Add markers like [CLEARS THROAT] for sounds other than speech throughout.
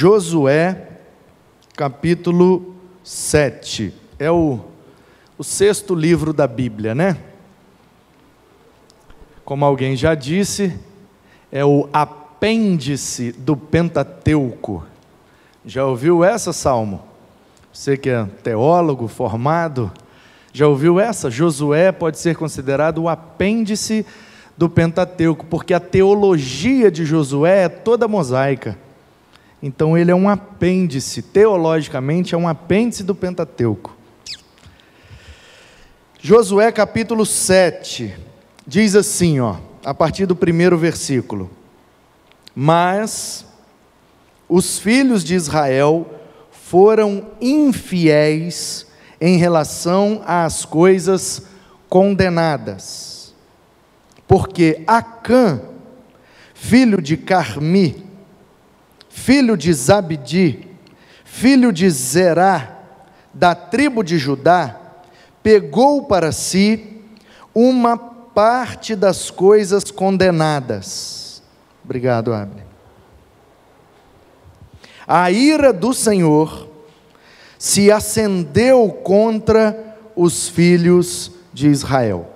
Josué, capítulo 7. É o, o sexto livro da Bíblia, né? Como alguém já disse, é o apêndice do Pentateuco. Já ouviu essa, Salmo? Você que é teólogo formado, já ouviu essa? Josué pode ser considerado o apêndice do Pentateuco, porque a teologia de Josué é toda mosaica. Então ele é um apêndice, teologicamente é um apêndice do Pentateuco. Josué capítulo 7 diz assim, ó, a partir do primeiro versículo: Mas os filhos de Israel foram infiéis em relação às coisas condenadas, porque Acã, filho de Carmi, filho de Zabdi, filho de Zerá, da tribo de Judá, pegou para si uma parte das coisas condenadas. Obrigado, Abner. A ira do Senhor se acendeu contra os filhos de Israel.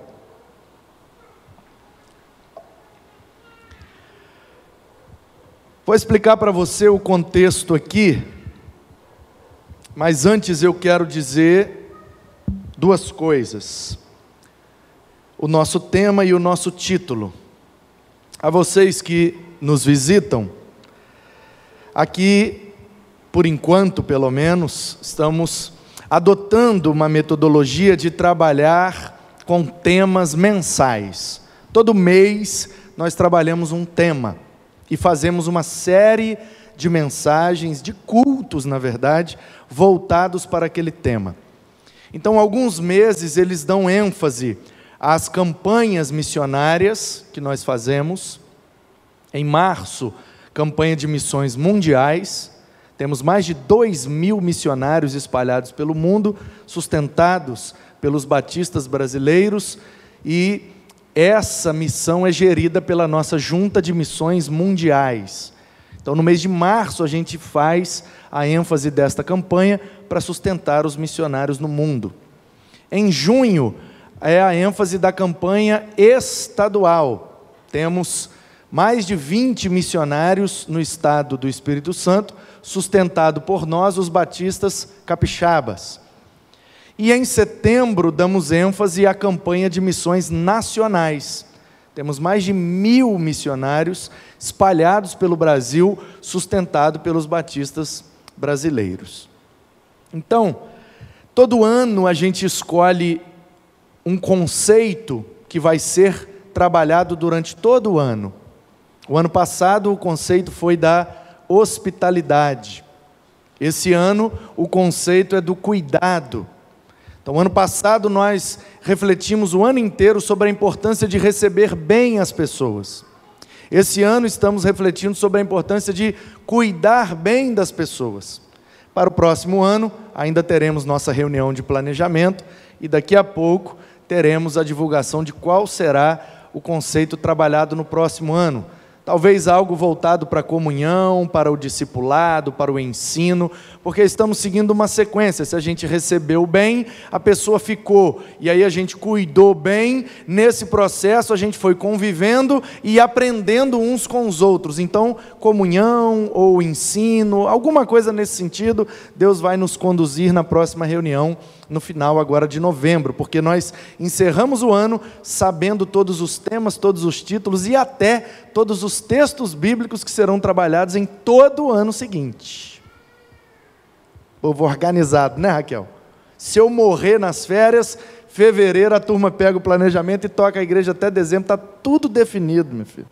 Vou explicar para você o contexto aqui, mas antes eu quero dizer duas coisas. O nosso tema e o nosso título. A vocês que nos visitam, aqui, por enquanto pelo menos, estamos adotando uma metodologia de trabalhar com temas mensais. Todo mês nós trabalhamos um tema e fazemos uma série de mensagens, de cultos, na verdade, voltados para aquele tema. Então, alguns meses eles dão ênfase às campanhas missionárias que nós fazemos. Em março, campanha de missões mundiais. Temos mais de 2 mil missionários espalhados pelo mundo, sustentados pelos batistas brasileiros e essa missão é gerida pela nossa junta de missões mundiais. Então, no mês de março, a gente faz a ênfase desta campanha para sustentar os missionários no mundo. Em junho, é a ênfase da campanha estadual. Temos mais de 20 missionários no estado do Espírito Santo, sustentado por nós, os batistas capixabas. E em setembro damos ênfase à campanha de missões nacionais. Temos mais de mil missionários espalhados pelo Brasil, sustentado pelos batistas brasileiros. Então, todo ano a gente escolhe um conceito que vai ser trabalhado durante todo o ano. O ano passado o conceito foi da hospitalidade. Esse ano o conceito é do cuidado. Então, ano passado nós refletimos o ano inteiro sobre a importância de receber bem as pessoas. Esse ano estamos refletindo sobre a importância de cuidar bem das pessoas. Para o próximo ano, ainda teremos nossa reunião de planejamento e daqui a pouco teremos a divulgação de qual será o conceito trabalhado no próximo ano. Talvez algo voltado para a comunhão, para o discipulado, para o ensino, porque estamos seguindo uma sequência. Se a gente recebeu bem, a pessoa ficou, e aí a gente cuidou bem, nesse processo a gente foi convivendo e aprendendo uns com os outros. Então, comunhão ou ensino, alguma coisa nesse sentido, Deus vai nos conduzir na próxima reunião no final agora de novembro, porque nós encerramos o ano sabendo todos os temas, todos os títulos e até todos os textos bíblicos que serão trabalhados em todo o ano seguinte. Povo organizado, né, Raquel? Se eu morrer nas férias, fevereiro a turma pega o planejamento e toca a igreja até dezembro, está tudo definido, meu filho.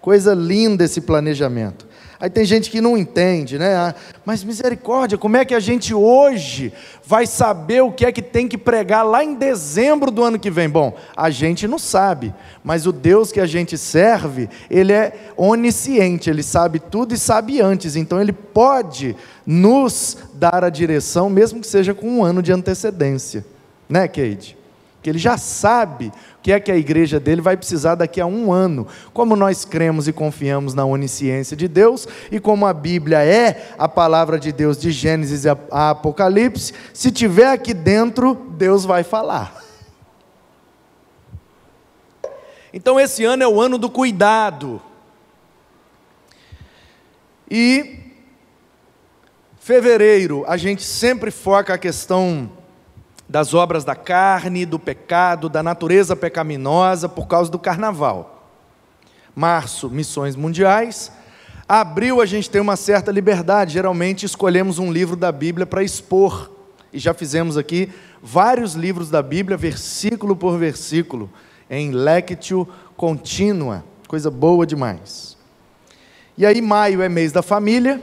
Coisa linda esse planejamento. Aí tem gente que não entende, né? Ah, mas misericórdia, como é que a gente hoje vai saber o que é que tem que pregar lá em dezembro do ano que vem? Bom, a gente não sabe, mas o Deus que a gente serve, ele é onisciente, ele sabe tudo e sabe antes, então ele pode nos dar a direção, mesmo que seja com um ano de antecedência, né, Kate? Que ele já sabe o que é que a igreja dele vai precisar daqui a um ano. Como nós cremos e confiamos na onisciência de Deus e como a Bíblia é a palavra de Deus de Gênesis a Apocalipse, se tiver aqui dentro, Deus vai falar. Então esse ano é o ano do cuidado. E fevereiro, a gente sempre foca a questão das obras da carne, do pecado, da natureza pecaminosa por causa do carnaval. Março, missões mundiais. Abril, a gente tem uma certa liberdade. Geralmente escolhemos um livro da Bíblia para expor. E já fizemos aqui vários livros da Bíblia, versículo por versículo, em lectio contínua. Coisa boa demais. E aí, maio é mês da família.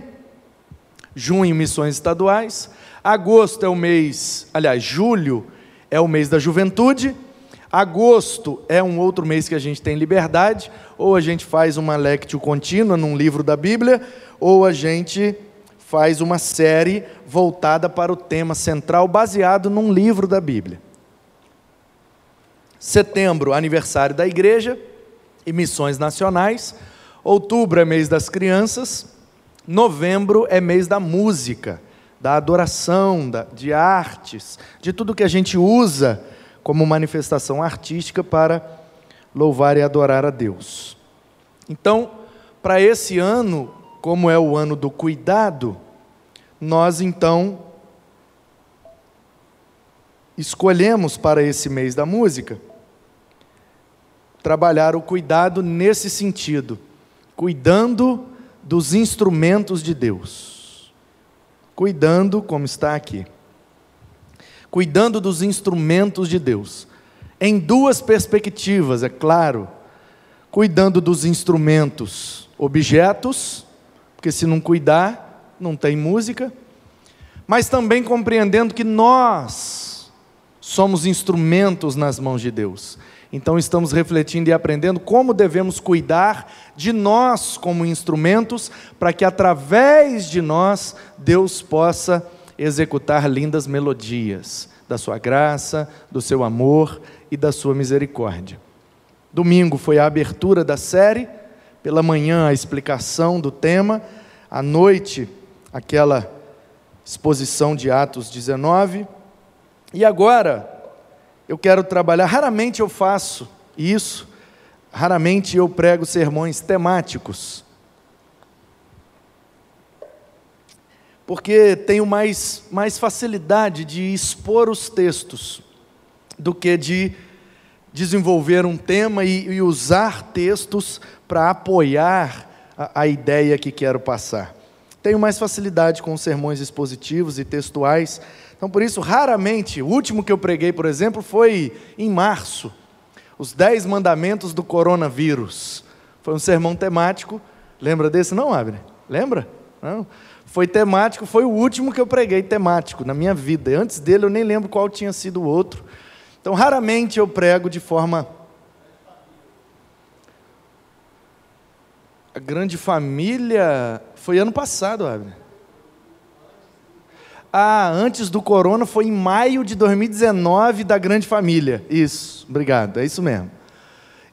Junho, missões estaduais. Agosto é o mês, aliás, julho é o mês da juventude. Agosto é um outro mês que a gente tem liberdade, ou a gente faz uma lectio contínua num livro da Bíblia, ou a gente faz uma série voltada para o tema central, baseado num livro da Bíblia. Setembro, aniversário da igreja e missões nacionais. Outubro é mês das crianças. Novembro é mês da música da adoração, da, de artes, de tudo que a gente usa como manifestação artística para louvar e adorar a Deus. Então, para esse ano, como é o ano do cuidado, nós então escolhemos para esse mês da música trabalhar o cuidado nesse sentido, cuidando dos instrumentos de Deus. Cuidando, como está aqui, cuidando dos instrumentos de Deus, em duas perspectivas, é claro, cuidando dos instrumentos, objetos, porque se não cuidar, não tem música, mas também compreendendo que nós somos instrumentos nas mãos de Deus. Então estamos refletindo e aprendendo como devemos cuidar de nós como instrumentos, para que através de nós Deus possa executar lindas melodias da sua graça, do seu amor e da sua misericórdia. Domingo foi a abertura da série, pela manhã a explicação do tema, à noite aquela exposição de Atos 19, e agora eu quero trabalhar, raramente eu faço isso, raramente eu prego sermões temáticos. Porque tenho mais, mais facilidade de expor os textos do que de desenvolver um tema e, e usar textos para apoiar a, a ideia que quero passar. Tenho mais facilidade com sermões expositivos e textuais então, por isso, raramente, o último que eu preguei, por exemplo, foi em março, os dez mandamentos do coronavírus. Foi um sermão temático. Lembra desse? Não, Abre? Lembra? Não. Foi temático, foi o último que eu preguei temático na minha vida. Antes dele eu nem lembro qual tinha sido o outro. Então, raramente eu prego de forma. A grande família foi ano passado, Abner. Ah, antes do corona foi em maio de 2019 da Grande Família. Isso, obrigado, é isso mesmo.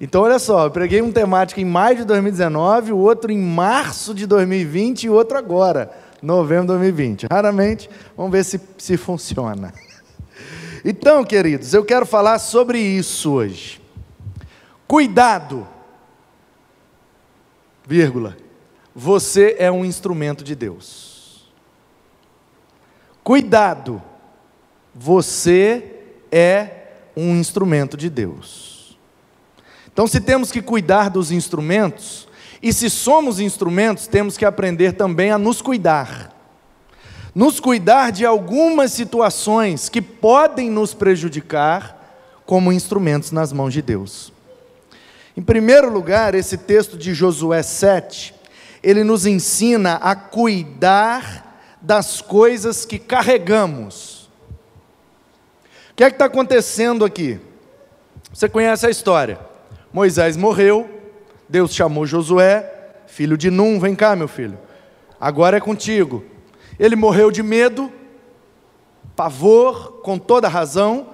Então, olha só, eu preguei um temático em maio de 2019, o outro em março de 2020 e o outro agora, novembro de 2020. Raramente, vamos ver se, se funciona. Então, queridos, eu quero falar sobre isso hoje. Cuidado, vírgula, você é um instrumento de Deus. Cuidado, você é um instrumento de Deus. Então, se temos que cuidar dos instrumentos, e se somos instrumentos, temos que aprender também a nos cuidar. Nos cuidar de algumas situações que podem nos prejudicar, como instrumentos nas mãos de Deus. Em primeiro lugar, esse texto de Josué 7, ele nos ensina a cuidar das coisas que carregamos. O que é que está acontecendo aqui? Você conhece a história. Moisés morreu, Deus chamou Josué, filho de Num, vem cá, meu filho, agora é contigo. Ele morreu de medo, pavor, com toda razão,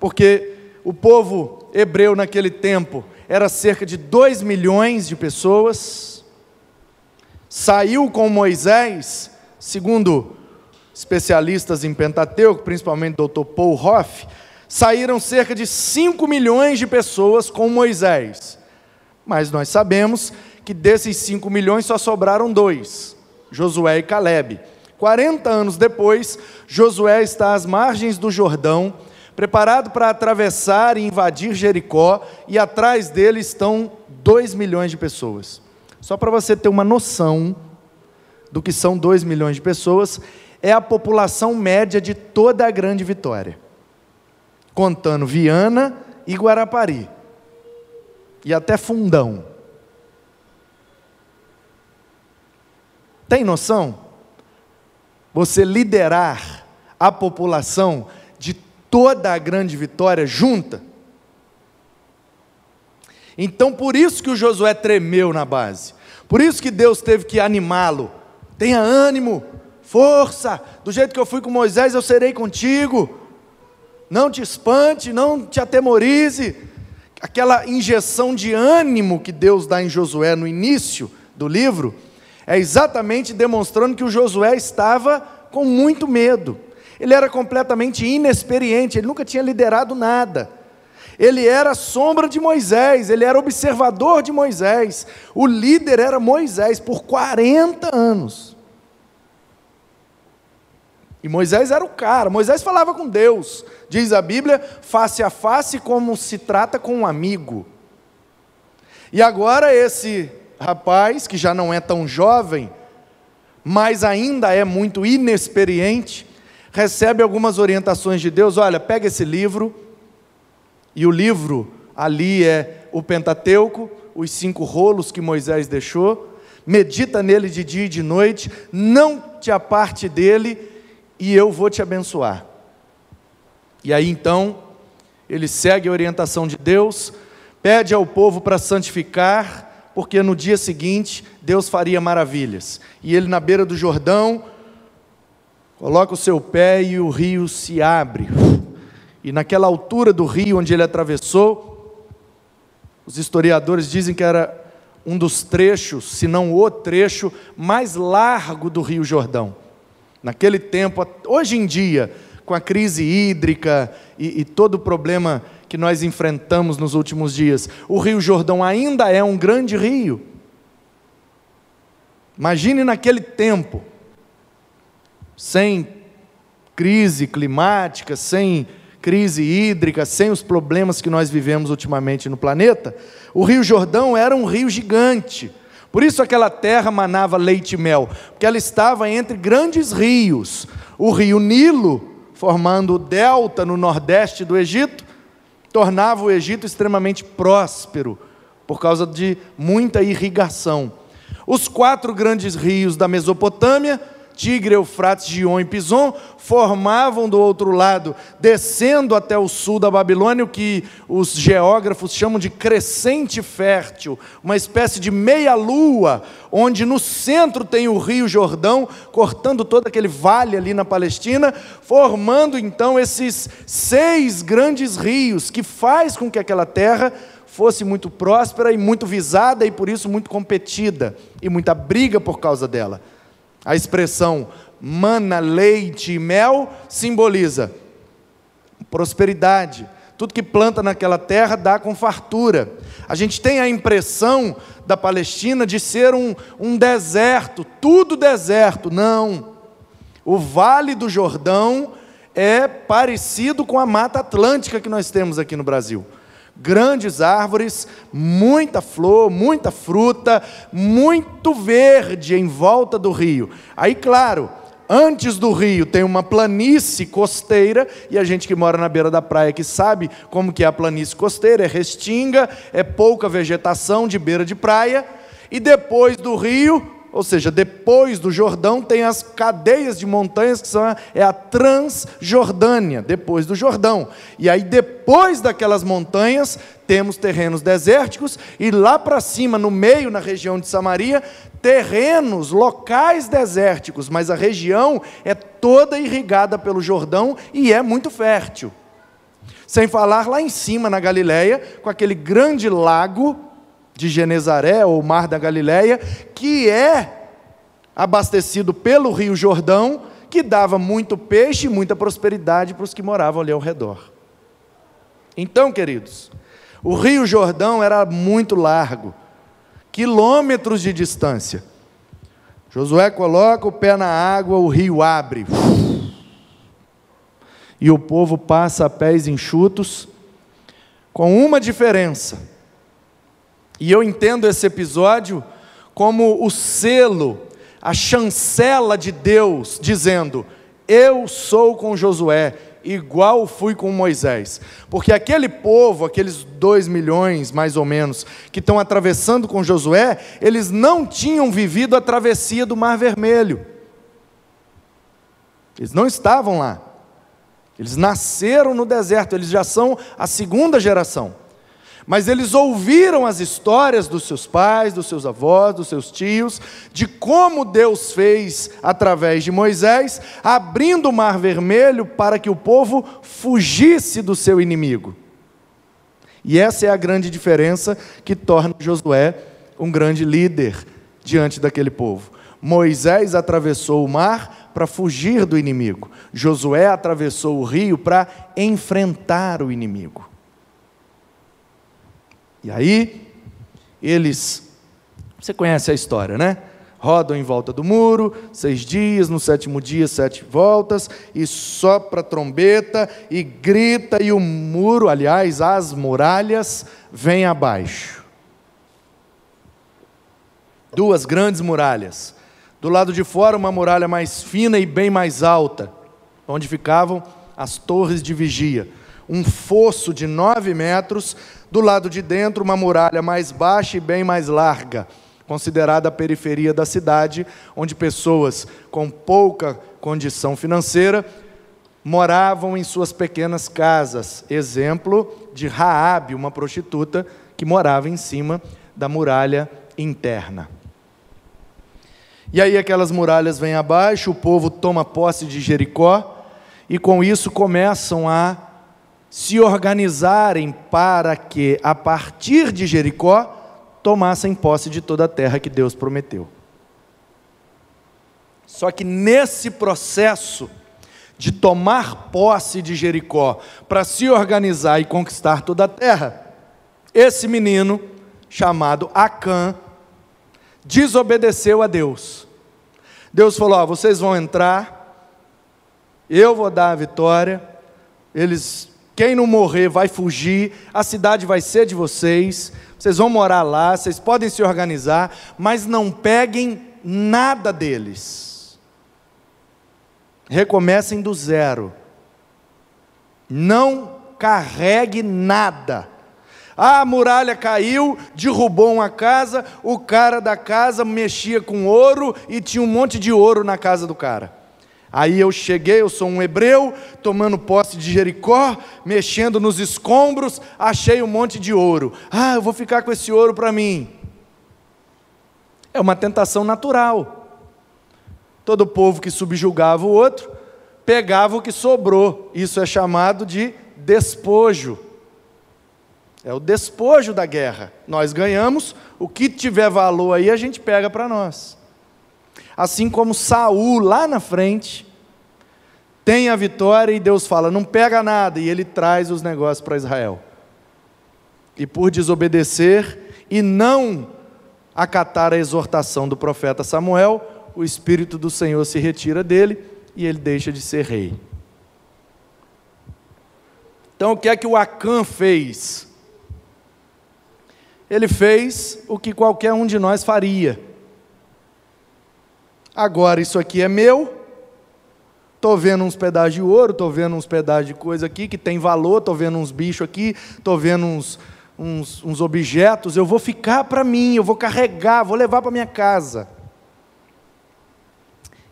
porque o povo hebreu naquele tempo era cerca de 2 milhões de pessoas. Saiu com Moisés, segundo especialistas em Pentateuco, principalmente o Dr. Paul Hoff, saíram cerca de 5 milhões de pessoas com Moisés. Mas nós sabemos que desses 5 milhões só sobraram dois, Josué e Caleb. 40 anos depois, Josué está às margens do Jordão, preparado para atravessar e invadir Jericó, e atrás dele estão 2 milhões de pessoas. Só para você ter uma noção do que são 2 milhões de pessoas, é a população média de toda a Grande Vitória, contando Viana e Guarapari, e até Fundão. Tem noção? Você liderar a população de toda a Grande Vitória junta? Então, por isso que o Josué tremeu na base, por isso que Deus teve que animá-lo. Tenha ânimo, força, do jeito que eu fui com Moisés, eu serei contigo. Não te espante, não te atemorize. Aquela injeção de ânimo que Deus dá em Josué no início do livro, é exatamente demonstrando que o Josué estava com muito medo. Ele era completamente inexperiente, ele nunca tinha liderado nada. Ele era sombra de Moisés, ele era observador de Moisés. O líder era Moisés por 40 anos. E Moisés era o cara, Moisés falava com Deus, diz a Bíblia, face a face, como se trata com um amigo. E agora esse rapaz, que já não é tão jovem, mas ainda é muito inexperiente, recebe algumas orientações de Deus: olha, pega esse livro, e o livro ali é o Pentateuco, os cinco rolos que Moisés deixou, medita nele de dia e de noite, não te aparte dele e eu vou te abençoar. E aí então, ele segue a orientação de Deus, pede ao povo para santificar, porque no dia seguinte Deus faria maravilhas. E ele, na beira do Jordão, coloca o seu pé e o rio se abre. E naquela altura do rio onde ele atravessou, os historiadores dizem que era um dos trechos, se não o trecho mais largo do Rio Jordão. Naquele tempo, hoje em dia, com a crise hídrica e, e todo o problema que nós enfrentamos nos últimos dias, o Rio Jordão ainda é um grande rio. Imagine naquele tempo, sem crise climática, sem crise hídrica, sem os problemas que nós vivemos ultimamente no planeta, o Rio Jordão era um rio gigante por isso aquela terra manava leite e mel, porque ela estava entre grandes rios. O rio Nilo, formando o delta no nordeste do Egito, tornava o Egito extremamente próspero, por causa de muita irrigação. Os quatro grandes rios da Mesopotâmia Tigre, Eufrates, Gion e Pison, formavam do outro lado, descendo até o sul da Babilônia, o que os geógrafos chamam de crescente fértil, uma espécie de meia-lua, onde no centro tem o rio Jordão, cortando todo aquele vale ali na Palestina, formando então esses seis grandes rios, que faz com que aquela terra fosse muito próspera e muito visada e por isso muito competida, e muita briga por causa dela. A expressão mana, leite e mel simboliza prosperidade. Tudo que planta naquela terra dá com fartura. A gente tem a impressão da Palestina de ser um, um deserto, tudo deserto. Não. O Vale do Jordão é parecido com a Mata Atlântica que nós temos aqui no Brasil grandes árvores, muita flor, muita fruta, muito verde em volta do rio. Aí, claro, antes do rio tem uma planície costeira, e a gente que mora na beira da praia que sabe como que é a planície costeira, é restinga, é pouca vegetação de beira de praia, e depois do rio ou seja, depois do Jordão tem as cadeias de montanhas que são a, é a Transjordânia, depois do Jordão. E aí depois daquelas montanhas temos terrenos desérticos e lá para cima, no meio, na região de Samaria, terrenos, locais desérticos, mas a região é toda irrigada pelo Jordão e é muito fértil. Sem falar lá em cima na Galileia, com aquele grande lago de Genezaré, ou Mar da Galileia, que é abastecido pelo Rio Jordão, que dava muito peixe e muita prosperidade para os que moravam ali ao redor. Então, queridos, o Rio Jordão era muito largo, quilômetros de distância. Josué coloca o pé na água, o rio abre. E o povo passa a pés enxutos, com uma diferença. E eu entendo esse episódio como o selo, a chancela de Deus, dizendo: Eu sou com Josué, igual fui com Moisés. Porque aquele povo, aqueles dois milhões mais ou menos, que estão atravessando com Josué, eles não tinham vivido a travessia do Mar Vermelho. Eles não estavam lá. Eles nasceram no deserto, eles já são a segunda geração. Mas eles ouviram as histórias dos seus pais, dos seus avós, dos seus tios, de como Deus fez através de Moisés, abrindo o mar vermelho para que o povo fugisse do seu inimigo. E essa é a grande diferença que torna Josué um grande líder diante daquele povo. Moisés atravessou o mar para fugir do inimigo, Josué atravessou o rio para enfrentar o inimigo. E aí, eles, você conhece a história, né? Rodam em volta do muro, seis dias, no sétimo dia, sete voltas, e sopra a trombeta, e grita, e o muro, aliás, as muralhas, vêm abaixo. Duas grandes muralhas. Do lado de fora, uma muralha mais fina e bem mais alta, onde ficavam as torres de vigia. Um fosso de nove metros do lado de dentro, uma muralha mais baixa e bem mais larga, considerada a periferia da cidade, onde pessoas com pouca condição financeira moravam em suas pequenas casas. Exemplo de Raabe, uma prostituta que morava em cima da muralha interna. E aí aquelas muralhas vêm abaixo, o povo toma posse de Jericó e com isso começam a se organizarem para que, a partir de Jericó, tomassem posse de toda a terra que Deus prometeu. Só que nesse processo de tomar posse de Jericó, para se organizar e conquistar toda a terra, esse menino, chamado Acã, desobedeceu a Deus. Deus falou: ó, vocês vão entrar, eu vou dar a vitória, eles quem não morrer vai fugir, a cidade vai ser de vocês, vocês vão morar lá, vocês podem se organizar, mas não peguem nada deles. Recomecem do zero. Não carregue nada. Ah, a muralha caiu, derrubou uma casa, o cara da casa mexia com ouro e tinha um monte de ouro na casa do cara. Aí eu cheguei, eu sou um hebreu, tomando posse de Jericó, mexendo nos escombros, achei um monte de ouro. Ah, eu vou ficar com esse ouro para mim. É uma tentação natural. Todo povo que subjugava o outro, pegava o que sobrou. Isso é chamado de despojo. É o despojo da guerra. Nós ganhamos, o que tiver valor aí a gente pega para nós. Assim como Saul lá na frente tem a vitória e Deus fala: "Não pega nada", e ele traz os negócios para Israel. E por desobedecer e não acatar a exortação do profeta Samuel, o espírito do Senhor se retira dele e ele deixa de ser rei. Então, o que é que o Acã fez? Ele fez o que qualquer um de nós faria Agora isso aqui é meu. Estou vendo uns pedaços de ouro, estou vendo uns pedaços de coisa aqui que tem valor, estou vendo uns bichos aqui, estou vendo uns, uns, uns objetos. Eu vou ficar para mim, eu vou carregar, vou levar para minha casa.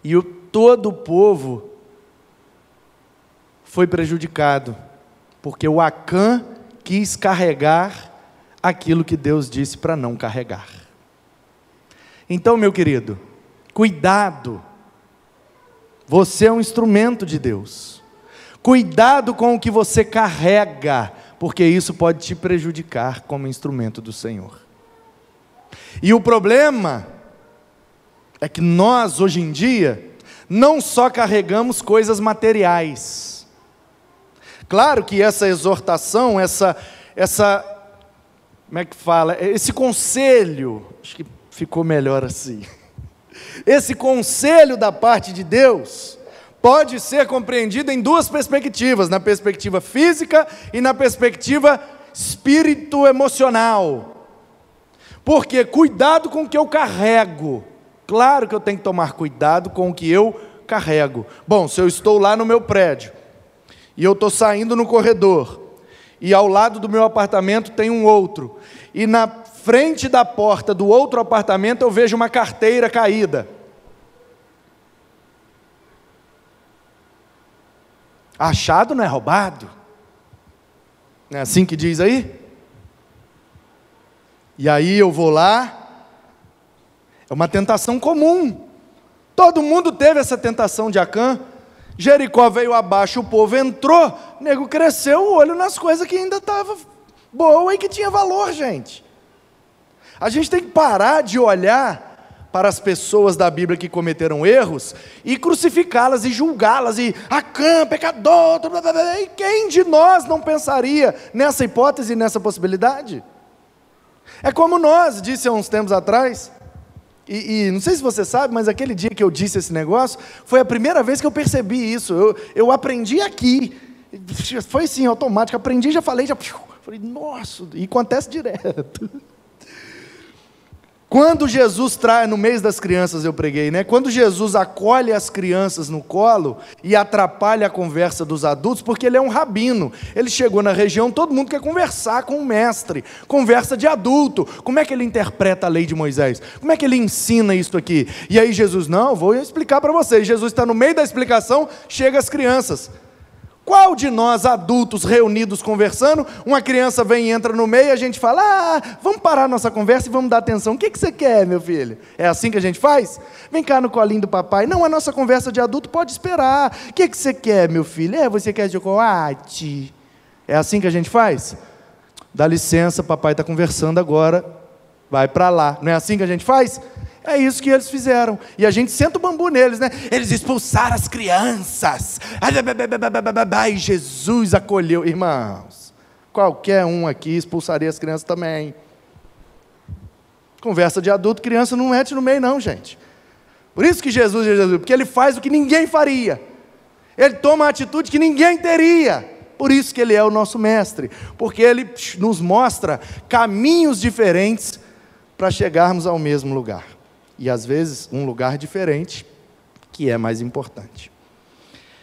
E o, todo o povo foi prejudicado, porque o Acã quis carregar aquilo que Deus disse para não carregar. Então, meu querido, Cuidado. Você é um instrumento de Deus. Cuidado com o que você carrega, porque isso pode te prejudicar como instrumento do Senhor. E o problema é que nós, hoje em dia, não só carregamos coisas materiais. Claro que essa exortação, essa, essa, como é que fala? Esse conselho, acho que ficou melhor assim. [LAUGHS] Esse conselho da parte de Deus pode ser compreendido em duas perspectivas: na perspectiva física e na perspectiva espírito-emocional. Porque cuidado com o que eu carrego. Claro que eu tenho que tomar cuidado com o que eu carrego. Bom, se eu estou lá no meu prédio e eu estou saindo no corredor e ao lado do meu apartamento tem um outro e na frente da porta do outro apartamento eu vejo uma carteira caída. Achado não é roubado? Não é assim que diz aí? E aí eu vou lá, é uma tentação comum. Todo mundo teve essa tentação de Acã. Jericó veio abaixo, o povo entrou, o nego cresceu o olho nas coisas que ainda estava boa e que tinha valor, gente. A gente tem que parar de olhar para as pessoas da Bíblia que cometeram erros e crucificá-las e julgá-las e Acã, pecador, blá, blá, blá, e quem de nós não pensaria nessa hipótese, nessa possibilidade? É como nós, disse há uns tempos atrás, e, e, não sei se você sabe, mas aquele dia que eu disse esse negócio, foi a primeira vez que eu percebi isso. Eu, eu aprendi aqui. Foi assim, automático. Aprendi, já falei, já. Falei, nossa, e acontece direto. [LAUGHS] Quando Jesus traz, no mês das crianças eu preguei, né? Quando Jesus acolhe as crianças no colo e atrapalha a conversa dos adultos, porque ele é um rabino. Ele chegou na região, todo mundo quer conversar com o mestre. Conversa de adulto. Como é que ele interpreta a lei de Moisés? Como é que ele ensina isso aqui? E aí Jesus, não, vou explicar para vocês. Jesus está no meio da explicação, chega as crianças. Qual de nós adultos reunidos conversando, uma criança vem e entra no meio e a gente fala: ah, vamos parar nossa conversa e vamos dar atenção. O que, que você quer, meu filho? É assim que a gente faz? Vem cá no colinho do papai. Não, a nossa conversa de adulto pode esperar. O que, que você quer, meu filho? É, você quer chocolate? É assim que a gente faz? Dá licença, papai está conversando agora. Vai para lá. Não é assim que a gente faz? É isso que eles fizeram. E a gente senta o bambu neles, né? Eles expulsaram as crianças. E Jesus acolheu. Irmãos, qualquer um aqui expulsaria as crianças também. Conversa de adulto, criança não mete no meio, não, gente. Por isso que Jesus é Jesus, porque ele faz o que ninguém faria. Ele toma a atitude que ninguém teria. Por isso que ele é o nosso mestre, porque ele nos mostra caminhos diferentes para chegarmos ao mesmo lugar e às vezes um lugar diferente, que é mais importante.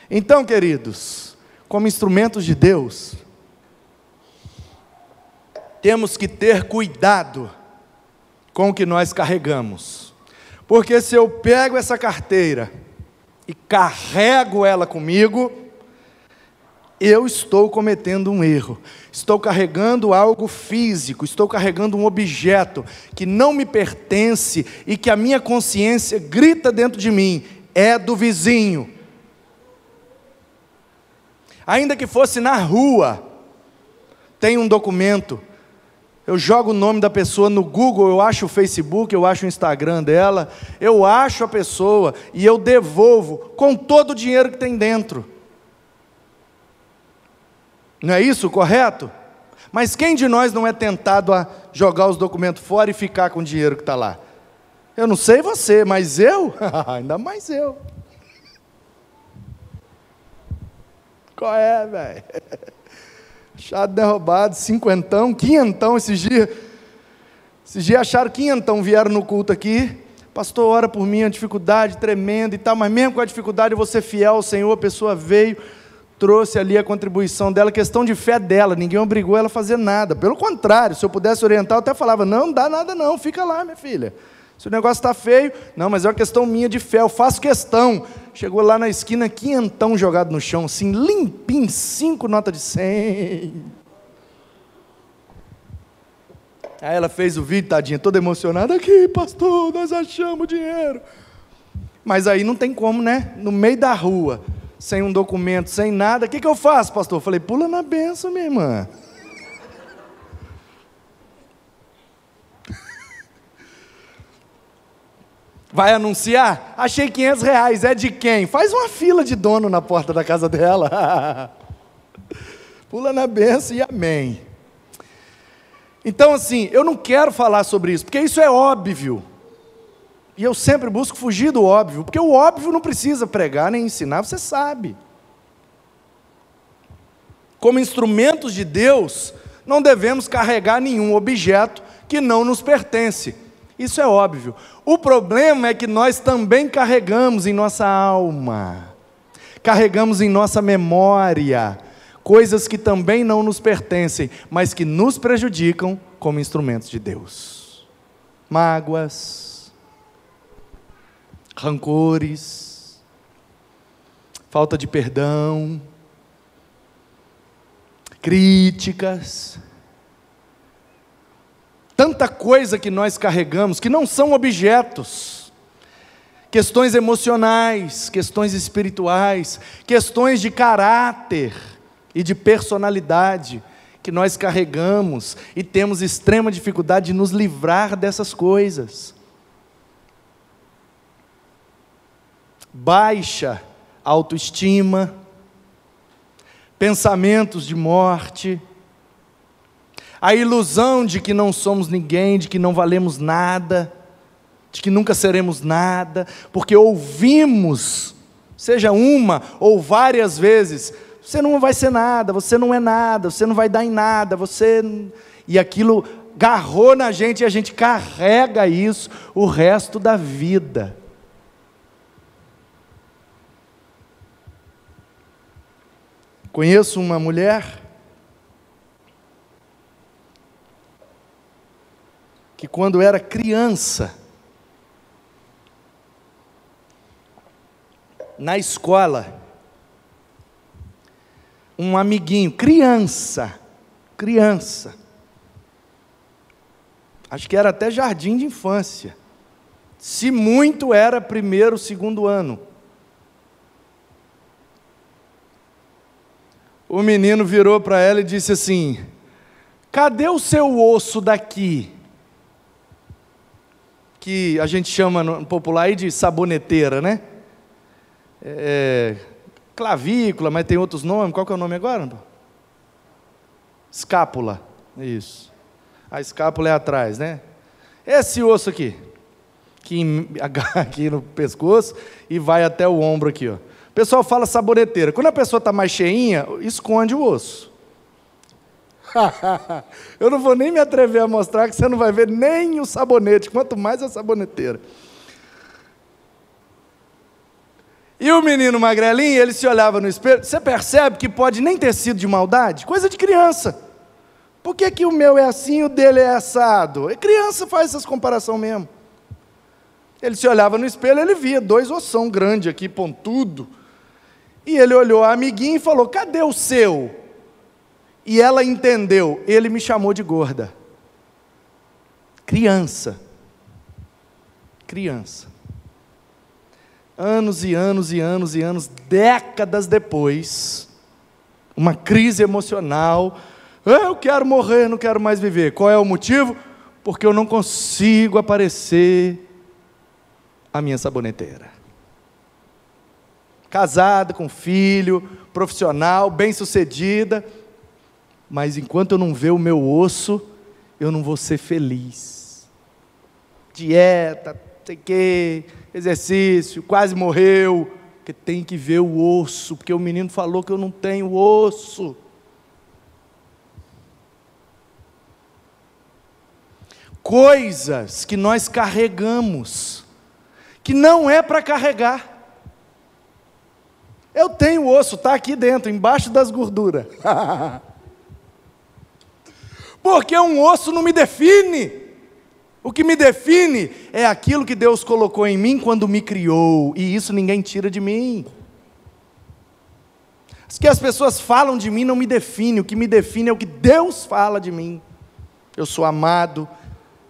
Então, queridos, como instrumentos de Deus, temos que ter cuidado com o que nós carregamos. Porque se eu pego essa carteira e carrego ela comigo, eu estou cometendo um erro. Estou carregando algo físico, estou carregando um objeto que não me pertence e que a minha consciência grita dentro de mim: é do vizinho. Ainda que fosse na rua, tem um documento. Eu jogo o nome da pessoa no Google, eu acho o Facebook, eu acho o Instagram dela, eu acho a pessoa e eu devolvo com todo o dinheiro que tem dentro. Não é isso correto? Mas quem de nós não é tentado a jogar os documentos fora e ficar com o dinheiro que está lá? Eu não sei você, mas eu, [LAUGHS] ainda mais eu. Qual é, velho? [LAUGHS] Achado derrubado, cinquentão, quinhentão esses dias. Esses dias acharam quinhentão, vieram no culto aqui. Pastor, ora por mim, a dificuldade tremenda e tal, mas mesmo com a dificuldade eu vou ser fiel ao Senhor, a pessoa veio trouxe ali a contribuição dela, questão de fé dela, ninguém obrigou ela a fazer nada. Pelo contrário, se eu pudesse orientar, eu até falava: não, não dá nada, não, fica lá, minha filha. Se o negócio está feio, não, mas é uma questão minha de fé, eu faço questão. Chegou lá na esquina, quinhentão jogado no chão, assim, limpinho, cinco notas de cem. Aí ela fez o vídeo, tadinha, toda emocionada, aqui, pastor, nós achamos dinheiro. Mas aí não tem como, né? No meio da rua, sem um documento, sem nada, o que, que eu faço, pastor? Eu falei, pula na benção, minha irmã. [LAUGHS] Vai anunciar? Achei 500 reais, é de quem? Faz uma fila de dono na porta da casa dela. [LAUGHS] Pula na benção e amém. Então, assim, eu não quero falar sobre isso, porque isso é óbvio. E eu sempre busco fugir do óbvio, porque o óbvio não precisa pregar nem ensinar, você sabe. Como instrumentos de Deus, não devemos carregar nenhum objeto que não nos pertence. Isso é óbvio. O problema é que nós também carregamos em nossa alma, carregamos em nossa memória, coisas que também não nos pertencem, mas que nos prejudicam como instrumentos de Deus. Mágoas, rancores, falta de perdão, críticas, tanta coisa que nós carregamos que não são objetos, questões emocionais, questões espirituais, questões de caráter e de personalidade que nós carregamos e temos extrema dificuldade de nos livrar dessas coisas. Baixa autoestima, pensamentos de morte, a ilusão de que não somos ninguém, de que não valemos nada, de que nunca seremos nada, porque ouvimos, seja uma ou várias vezes, você não vai ser nada, você não é nada, você não vai dar em nada, você. E aquilo garrou na gente e a gente carrega isso o resto da vida. Conheço uma mulher que quando era criança, na escola, um amiguinho, criança, criança, acho que era até jardim de infância, se muito era primeiro, segundo ano. O menino virou para ela e disse assim: Cadê o seu osso daqui? que a gente chama no popular de saboneteira, né? É, clavícula, mas tem outros nomes. Qual que é o nome agora? Escápula. Isso. A escápula é atrás, né? Esse osso aqui, que agarra [LAUGHS] aqui no pescoço e vai até o ombro aqui, ó. Pessoal fala saboneteira. Quando a pessoa está mais cheinha, esconde o osso. [LAUGHS] eu não vou nem me atrever a mostrar que você não vai ver nem o sabonete, quanto mais a saboneteira. E o menino magrelinho, ele se olhava no espelho, você percebe que pode nem ter sido de maldade? Coisa de criança. Por que, que o meu é assim e o dele é assado? E criança faz essas comparações mesmo. Ele se olhava no espelho, ele via dois ossão grande aqui, pontudo. E ele olhou a amiguinha e falou: Cadê o seu? E ela entendeu, ele me chamou de gorda. Criança. Criança. Anos e anos e anos e anos, décadas depois, uma crise emocional. Eu quero morrer, não quero mais viver. Qual é o motivo? Porque eu não consigo aparecer a minha saboneteira. Casada, com filho, profissional, bem-sucedida, mas enquanto eu não ver o meu osso, eu não vou ser feliz. Dieta, sei que, exercício, quase morreu, porque tem que ver o osso, porque o menino falou que eu não tenho osso. Coisas que nós carregamos, que não é para carregar. Eu tenho osso, está aqui dentro, embaixo das gorduras. [LAUGHS] porque um osso não me define. O que me define é aquilo que Deus colocou em mim quando me criou, e isso ninguém tira de mim. As que as pessoas falam de mim não me define, o que me define é o que Deus fala de mim. Eu sou amado,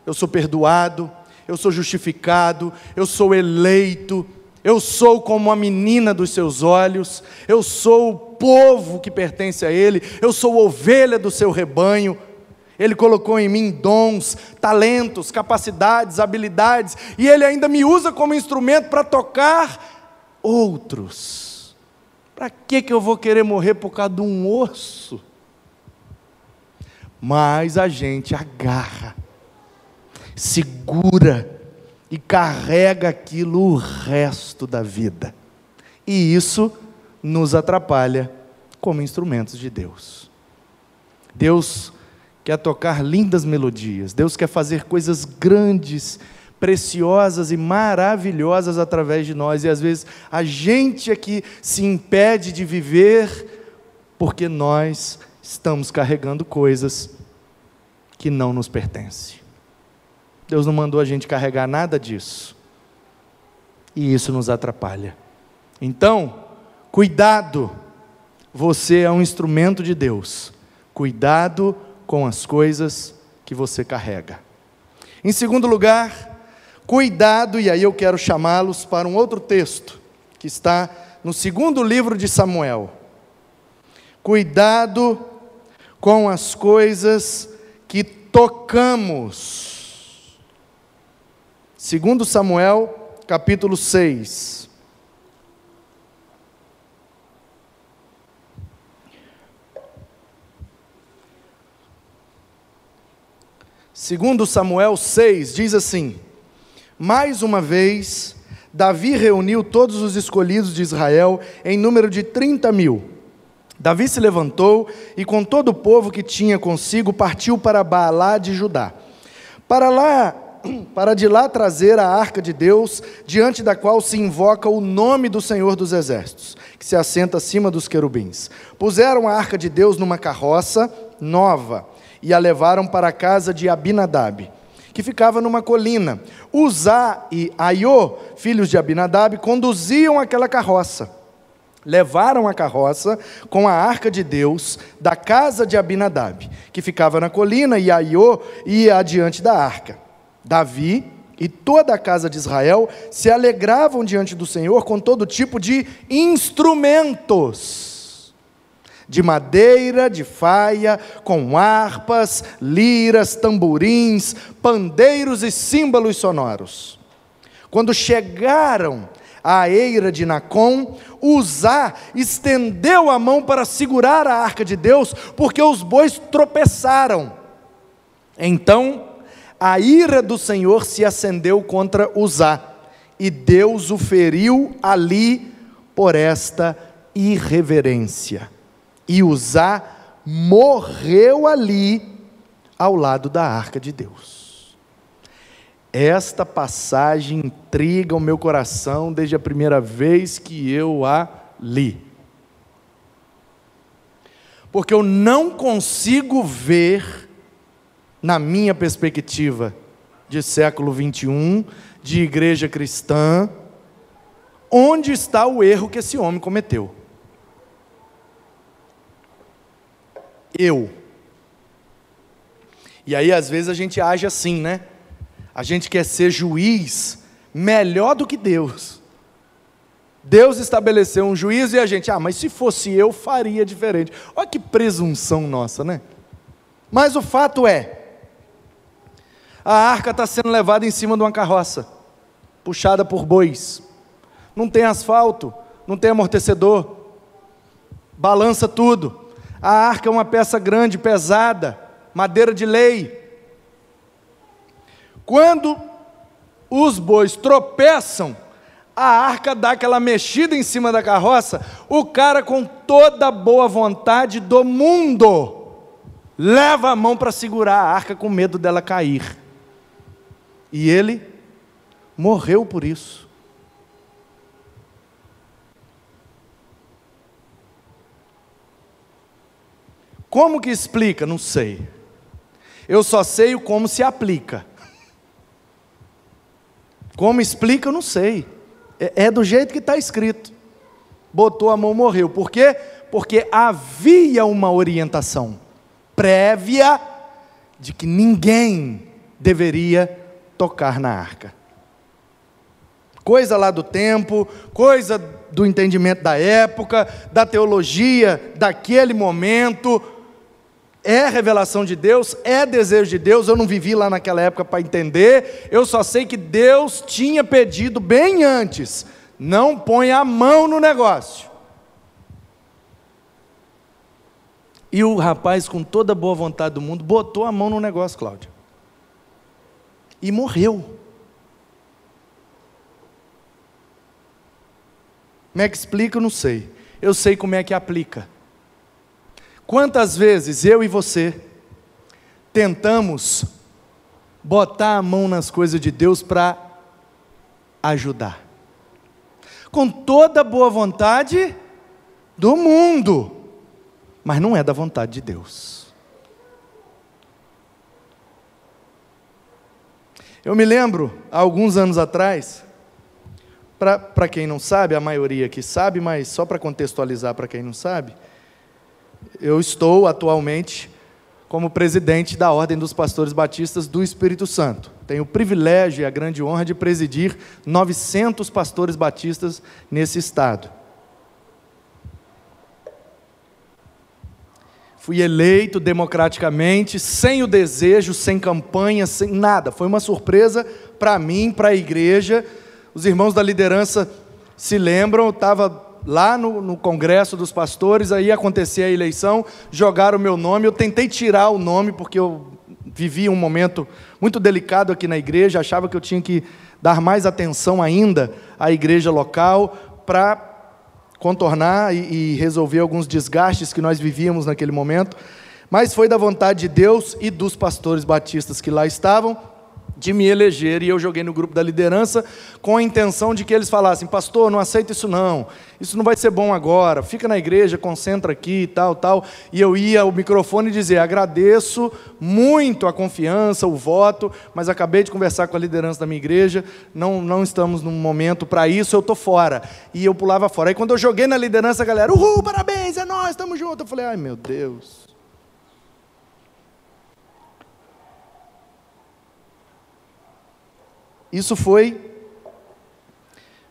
eu sou perdoado, eu sou justificado, eu sou eleito, eu sou como a menina dos seus olhos, eu sou o povo que pertence a Ele, eu sou ovelha do seu rebanho. Ele colocou em mim dons, talentos, capacidades, habilidades, e Ele ainda me usa como instrumento para tocar outros. Para que, que eu vou querer morrer por causa de um osso? Mas a gente agarra, segura e carrega aquilo o resto da vida. E isso nos atrapalha como instrumentos de Deus. Deus quer tocar lindas melodias, Deus quer fazer coisas grandes, preciosas e maravilhosas através de nós, e às vezes a gente aqui se impede de viver porque nós estamos carregando coisas que não nos pertencem. Deus não mandou a gente carregar nada disso. E isso nos atrapalha. Então, cuidado, você é um instrumento de Deus. Cuidado com as coisas que você carrega. Em segundo lugar, cuidado, e aí eu quero chamá-los para um outro texto, que está no segundo livro de Samuel. Cuidado com as coisas que tocamos. Segundo Samuel, capítulo 6. Segundo Samuel 6, diz assim: Mais uma vez, Davi reuniu todos os escolhidos de Israel em número de 30 mil. Davi se levantou e, com todo o povo que tinha consigo, partiu para Baalá de Judá. Para lá, [CLEARS THROAT] para de lá trazer a arca de Deus, diante da qual se invoca o nome do Senhor dos Exércitos, que se assenta acima dos querubins. Puseram a arca de Deus numa carroça nova e a levaram para a casa de Abinadab, que ficava numa colina. Uzá e Aiô, filhos de Abinadab, conduziam aquela carroça. Levaram a carroça com a arca de Deus da casa de Abinadab, que ficava na colina, e Aiô ia adiante da arca. Davi e toda a casa de Israel se alegravam diante do Senhor com todo tipo de instrumentos de madeira, de faia, com harpas, liras, tamborins, pandeiros e símbolos sonoros. Quando chegaram à eira de Nacon, Uzá estendeu a mão para segurar a arca de Deus, porque os bois tropeçaram. Então, a ira do Senhor se acendeu contra Uzá, e Deus o feriu ali por esta irreverência e Uzá morreu ali ao lado da arca de Deus. Esta passagem intriga o meu coração desde a primeira vez que eu a li. Porque eu não consigo ver, na minha perspectiva de século 21, de igreja cristã, onde está o erro que esse homem cometeu. eu. E aí, às vezes, a gente age assim, né? A gente quer ser juiz melhor do que Deus. Deus estabeleceu um juiz e a gente, ah, mas se fosse eu, faria diferente. Olha que presunção nossa, né? Mas o fato é, a arca está sendo levada em cima de uma carroça, puxada por bois. Não tem asfalto, não tem amortecedor, balança tudo. A arca é uma peça grande, pesada, madeira de lei. Quando os bois tropeçam, a arca dá aquela mexida em cima da carroça, o cara, com toda a boa vontade do mundo, leva a mão para segurar a arca com medo dela cair. E ele morreu por isso. Como que explica? Não sei. Eu só sei o como se aplica. Como explica, não sei. É, é do jeito que está escrito. Botou a mão, morreu. Por quê? Porque havia uma orientação prévia de que ninguém deveria tocar na arca. coisa lá do tempo, coisa do entendimento da época, da teologia daquele momento. É revelação de Deus, é desejo de Deus. Eu não vivi lá naquela época para entender. Eu só sei que Deus tinha pedido bem antes: não ponha a mão no negócio. E o rapaz, com toda a boa vontade do mundo, botou a mão no negócio, Cláudio. E morreu. Como é que explica? Eu não sei. Eu sei como é que aplica. Quantas vezes eu e você tentamos botar a mão nas coisas de Deus para ajudar? Com toda a boa vontade do mundo, mas não é da vontade de Deus. Eu me lembro, há alguns anos atrás, para quem não sabe, a maioria aqui sabe, mas só para contextualizar para quem não sabe, eu estou atualmente como presidente da Ordem dos Pastores Batistas do Espírito Santo. Tenho o privilégio e a grande honra de presidir 900 pastores batistas nesse estado. Fui eleito democraticamente, sem o desejo, sem campanha, sem nada. Foi uma surpresa para mim, para a igreja os irmãos da liderança se lembram, eu estava lá no, no, congresso dos pastores, aí acontecia a eleição, jogaram o meu nome, eu tentei tirar o nome, porque eu vivia um momento muito delicado aqui na igreja, achava que eu tinha que dar mais atenção ainda à igreja local, para contornar e, e resolver alguns desgastes que nós vivíamos naquele momento, mas foi da vontade de Deus e dos pastores batistas que lá estavam, de me eleger e eu joguei no grupo da liderança com a intenção de que eles falassem: Pastor, não aceita isso não, isso não vai ser bom agora, fica na igreja, concentra aqui, tal, tal. E eu ia ao microfone e dizer: Agradeço muito a confiança, o voto, mas acabei de conversar com a liderança da minha igreja, não, não estamos num momento para isso, eu estou fora. E eu pulava fora. Aí quando eu joguei na liderança, a galera: Uhul, parabéns, é nós, estamos juntos. Eu falei: Ai meu Deus. Isso foi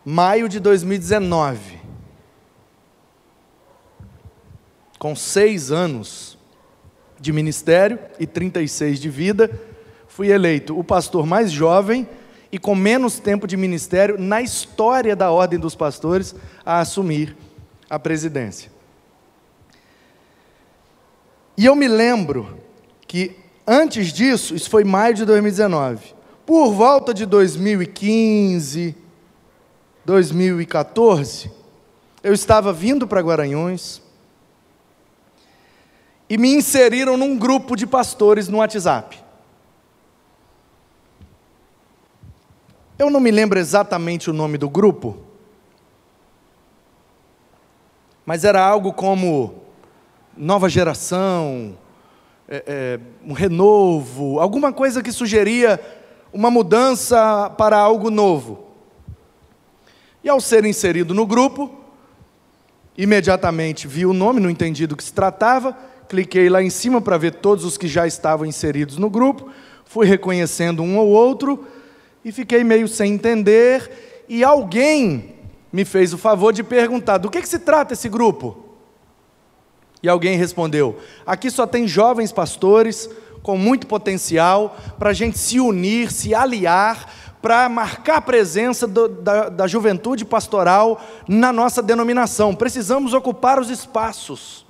maio de 2019. Com seis anos de ministério e 36 de vida, fui eleito o pastor mais jovem e com menos tempo de ministério na história da Ordem dos Pastores a assumir a presidência. E eu me lembro que antes disso, isso foi maio de 2019, por volta de 2015, 2014, eu estava vindo para Guaranhões e me inseriram num grupo de pastores no WhatsApp. Eu não me lembro exatamente o nome do grupo, mas era algo como nova geração, é, é, um renovo, alguma coisa que sugeria uma mudança para algo novo. E ao ser inserido no grupo, imediatamente vi o nome, não entendi do que se tratava, cliquei lá em cima para ver todos os que já estavam inseridos no grupo, fui reconhecendo um ou outro e fiquei meio sem entender. E alguém me fez o favor de perguntar: do que, que se trata esse grupo? E alguém respondeu: aqui só tem jovens pastores com muito potencial para a gente se unir, se aliar, para marcar a presença do, da, da juventude pastoral na nossa denominação. Precisamos ocupar os espaços.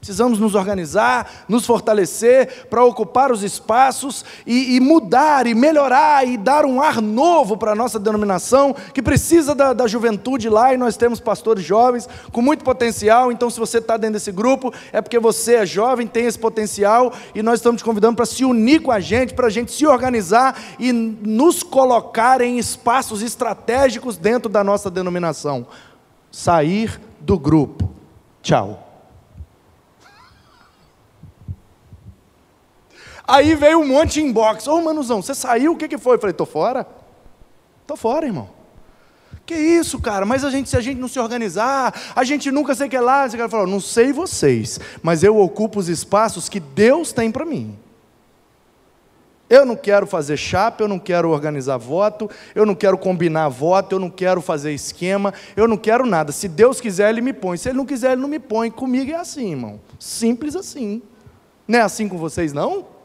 Precisamos nos organizar, nos fortalecer para ocupar os espaços e, e, mudar, e melhorar, e dar um ar novo para a nossa denominação, que precisa da, da, juventude lá, e nós temos pastores jovens com muito potencial. Então, se você está dentro desse grupo, é porque você é jovem, tem esse potencial, e nós estamos te convidando para se unir com a gente, para a gente se organizar e nos colocar em espaços estratégicos dentro da nossa denominação. Sair do grupo. Tchau. Aí veio um monte de inbox. Ô, oh, Manuzão, você saiu? O que, que foi? Eu falei, tô fora. Tô fora, irmão. Que isso, cara? Mas a gente, se a gente não se organizar, a gente nunca sei o que lá. Esse cara falou, não sei vocês, mas eu ocupo os espaços que Deus tem para mim. Eu não quero fazer chapa, eu não quero organizar voto, eu não quero combinar voto, eu não quero fazer esquema, eu não quero nada. Se Deus quiser, Ele me põe. Se Ele não quiser, Ele não me põe. Comigo é assim, irmão. Simples assim. Não é assim com vocês, não?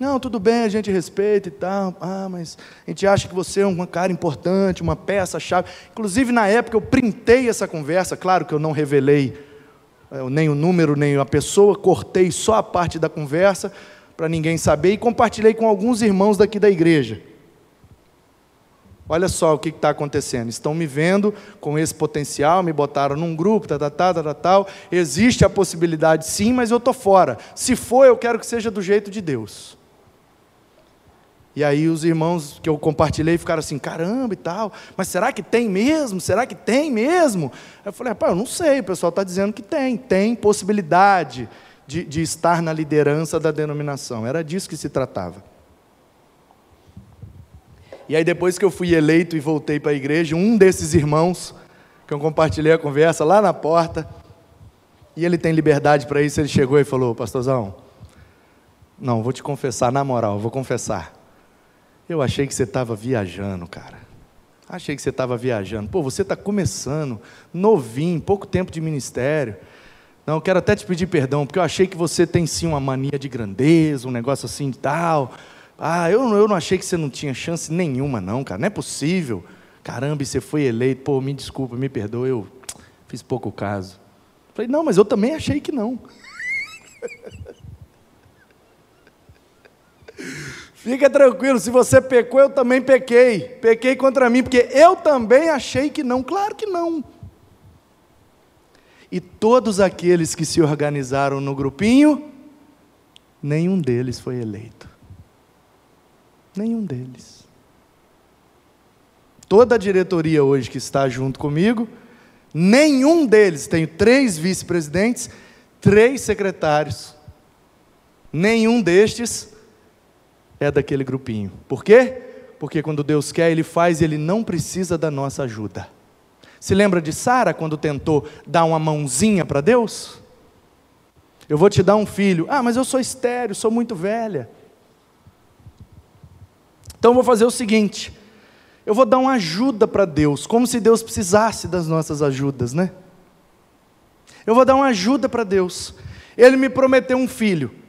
Não, tudo bem, a gente respeita e tal. Ah, mas a gente acha que você é uma cara importante, uma peça-chave. Inclusive, na época, eu printei essa conversa. Claro que eu não revelei é, nem o número, nem a pessoa, cortei só a parte da conversa para ninguém saber e compartilhei com alguns irmãos daqui da igreja. Olha só o que está acontecendo. Estão me vendo com esse potencial, me botaram num grupo, tal, tal, tal, tal. Existe a possibilidade sim, mas eu estou fora. Se for, eu quero que seja do jeito de Deus. E aí os irmãos que eu compartilhei ficaram assim, caramba e tal, mas será que tem mesmo? Será que tem mesmo? Eu falei, rapaz, eu não sei, o pessoal está dizendo que tem, tem possibilidade de, de estar na liderança da denominação. Era disso que se tratava. E aí depois que eu fui eleito e voltei para a igreja, um desses irmãos, que eu compartilhei a conversa lá na porta, e ele tem liberdade para isso, ele chegou e falou, pastorzão, não, vou te confessar na moral, vou confessar. Eu achei que você estava viajando, cara. Achei que você estava viajando. Pô, você está começando, novinho, pouco tempo de ministério. Não, eu quero até te pedir perdão, porque eu achei que você tem sim uma mania de grandeza, um negócio assim de tal. Ah, eu, eu não achei que você não tinha chance nenhuma, não, cara. Não é possível. Caramba, você foi eleito. Pô, me desculpa, me perdoa, eu fiz pouco caso. Falei, não, mas eu também achei que não. [LAUGHS] Fica tranquilo, se você pecou, eu também pequei. Pequei contra mim, porque eu também achei que não. Claro que não. E todos aqueles que se organizaram no grupinho, nenhum deles foi eleito. Nenhum deles. Toda a diretoria hoje que está junto comigo, nenhum deles, tenho três vice-presidentes, três secretários, nenhum destes é daquele grupinho. Por quê? Porque quando Deus quer, Ele faz e Ele não precisa da nossa ajuda. Se lembra de Sara quando tentou dar uma mãozinha para Deus? Eu vou te dar um filho. Ah, mas eu sou estéreo, sou muito velha. Então eu vou fazer o seguinte: eu vou dar uma ajuda para Deus, como se Deus precisasse das nossas ajudas, né? Eu vou dar uma ajuda para Deus. Ele me prometeu um filho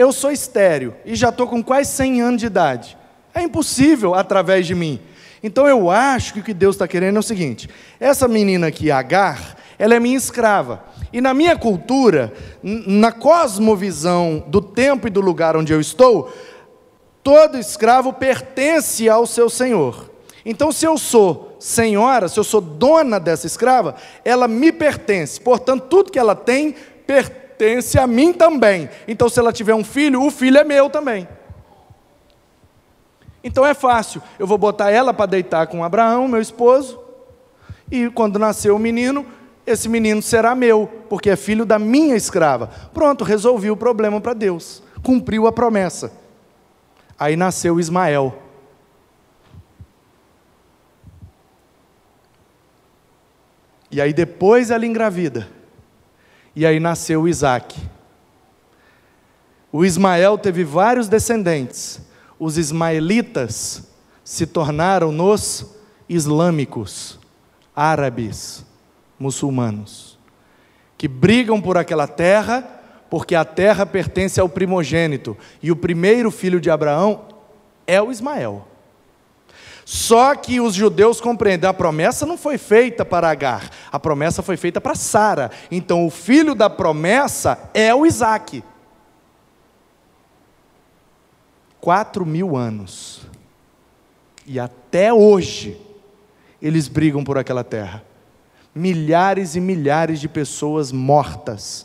eu sou estéreo e já estou com quase 100 anos de idade. É impossível através de mim. Então eu acho que o que Deus está querendo é o seguinte: essa menina aqui, Agar, ela é minha escrava. E na minha cultura, na cosmovisão do tempo e do lugar onde eu estou, todo escravo pertence ao seu senhor. Então, se eu sou senhora, se eu sou dona dessa escrava, ela me pertence. Portanto, tudo que ela tem pertence pertence a mim também. Então, se ela tiver um filho, o filho é meu também. Então é fácil. Eu vou botar ela para deitar com Abraão, meu esposo, e quando nascer o menino, esse menino será meu, porque é filho da minha escrava. Pronto, resolvi o problema para Deus. Cumpriu a promessa. Aí nasceu Ismael. E aí depois ela engravida. E aí nasceu Isaac. O Ismael teve vários descendentes. Os ismaelitas se tornaram nos islâmicos, árabes, muçulmanos, que brigam por aquela terra, porque a terra pertence ao primogênito, e o primeiro filho de Abraão é o Ismael. Só que os judeus compreendem, a promessa não foi feita para Agar, a promessa foi feita para Sara. Então o filho da promessa é o Isaac. Quatro mil anos. E até hoje, eles brigam por aquela terra. Milhares e milhares de pessoas mortas.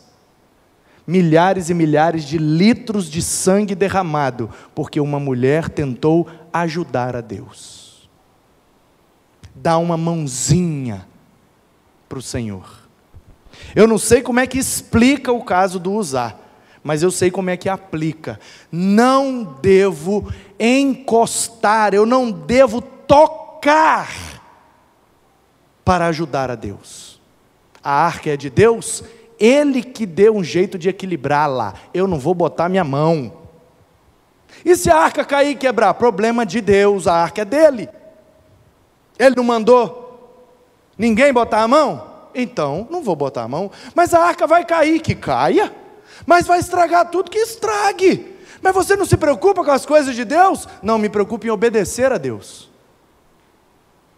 Milhares e milhares de litros de sangue derramado, porque uma mulher tentou ajudar a Deus dá uma mãozinha para o Senhor. Eu não sei como é que explica o caso do usar, mas eu sei como é que aplica. Não devo encostar, eu não devo tocar para ajudar a Deus. A arca é de Deus, Ele que deu um jeito de equilibrá-la. Eu não vou botar minha mão. E se a arca cair e quebrar? Problema de Deus, a arca é dele. Ele não mandou ninguém botar a mão? Então, não vou botar a mão. Mas a arca vai cair, que caia. Mas vai estragar tudo, que estrague. Mas você não se preocupa com as coisas de Deus? Não, me preocupe em obedecer a Deus.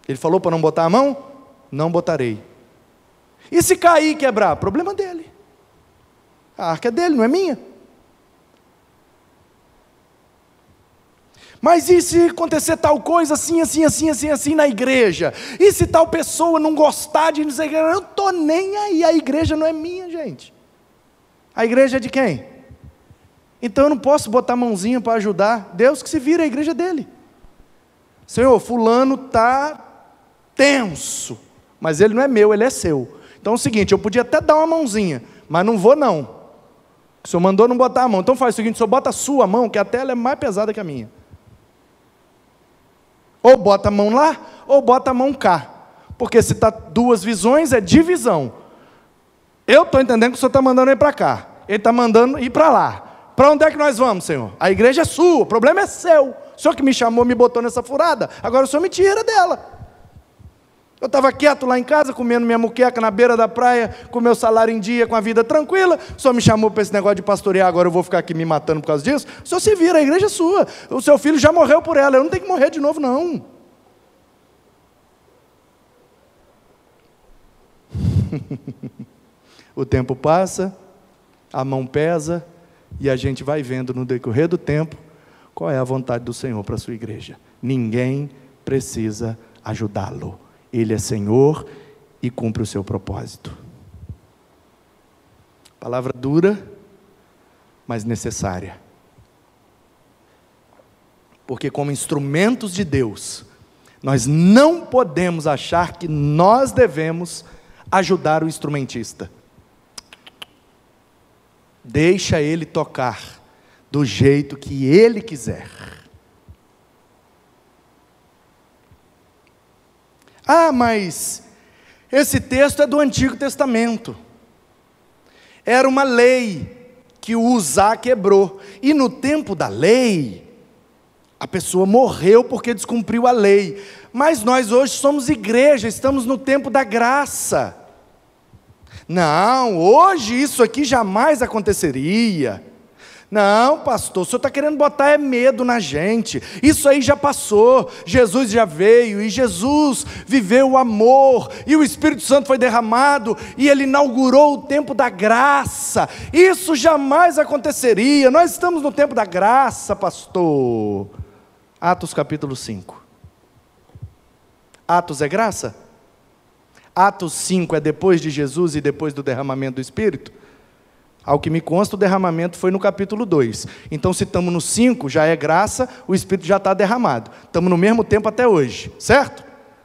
Ele falou para não botar a mão? Não botarei. E se cair e quebrar? Problema dele. A arca é dele, não é minha. Mas e se acontecer tal coisa assim, assim, assim, assim, assim na igreja? E se tal pessoa não gostar de dizer, eu estou nem aí, a igreja não é minha, gente. A igreja é de quem? Então eu não posso botar mãozinha para ajudar. Deus que se vira, a igreja dele. Senhor, fulano está tenso, mas ele não é meu, ele é seu. Então é o seguinte, eu podia até dar uma mãozinha, mas não vou não. O senhor mandou não botar a mão. Então faz o seguinte, o senhor bota a sua mão, que até ela é mais pesada que a minha. Ou bota a mão lá, ou bota a mão cá. Porque se está duas visões, é divisão. Eu estou entendendo que o senhor está mandando ir para cá. Ele está mandando ir para lá. Para onde é que nós vamos, Senhor? A igreja é sua, o problema é seu. O senhor que me chamou, me botou nessa furada, agora o senhor me tira dela. Eu estava quieto lá em casa, comendo minha muqueca na beira da praia, com meu salário em dia, com a vida tranquila. Senhor me chamou para esse negócio de pastorear, agora eu vou ficar aqui me matando por causa disso. O senhor se vira, a igreja é sua. O seu filho já morreu por ela, eu não tenho que morrer de novo, não. [LAUGHS] o tempo passa, a mão pesa, e a gente vai vendo no decorrer do tempo qual é a vontade do Senhor para a sua igreja. Ninguém precisa ajudá-lo ele é Senhor e cumpre o seu propósito. Palavra dura, mas necessária. Porque, como instrumentos de Deus, nós não podemos achar que nós devemos ajudar o instrumentista. Deixa ele tocar do jeito que ele quiser. Ah, mas esse texto é do Antigo Testamento. Era uma lei que o Uzá quebrou. E no tempo da lei, a pessoa morreu porque descumpriu a lei. Mas nós hoje somos igreja, estamos no tempo da graça. Não, hoje isso aqui jamais aconteceria. Não, pastor, o senhor está querendo botar é medo na gente. Isso aí já passou. Jesus já veio e Jesus viveu o amor e o Espírito Santo foi derramado e ele inaugurou o tempo da graça. Isso jamais aconteceria. Nós estamos no tempo da graça, pastor. Atos capítulo 5. Atos é graça? Atos 5 é depois de Jesus e depois do derramamento do Espírito? Ao que me consta, o derramamento foi no capítulo 2. Então, se estamos no 5, já é graça, o Espírito já está derramado. Estamos no mesmo tempo até hoje, certo?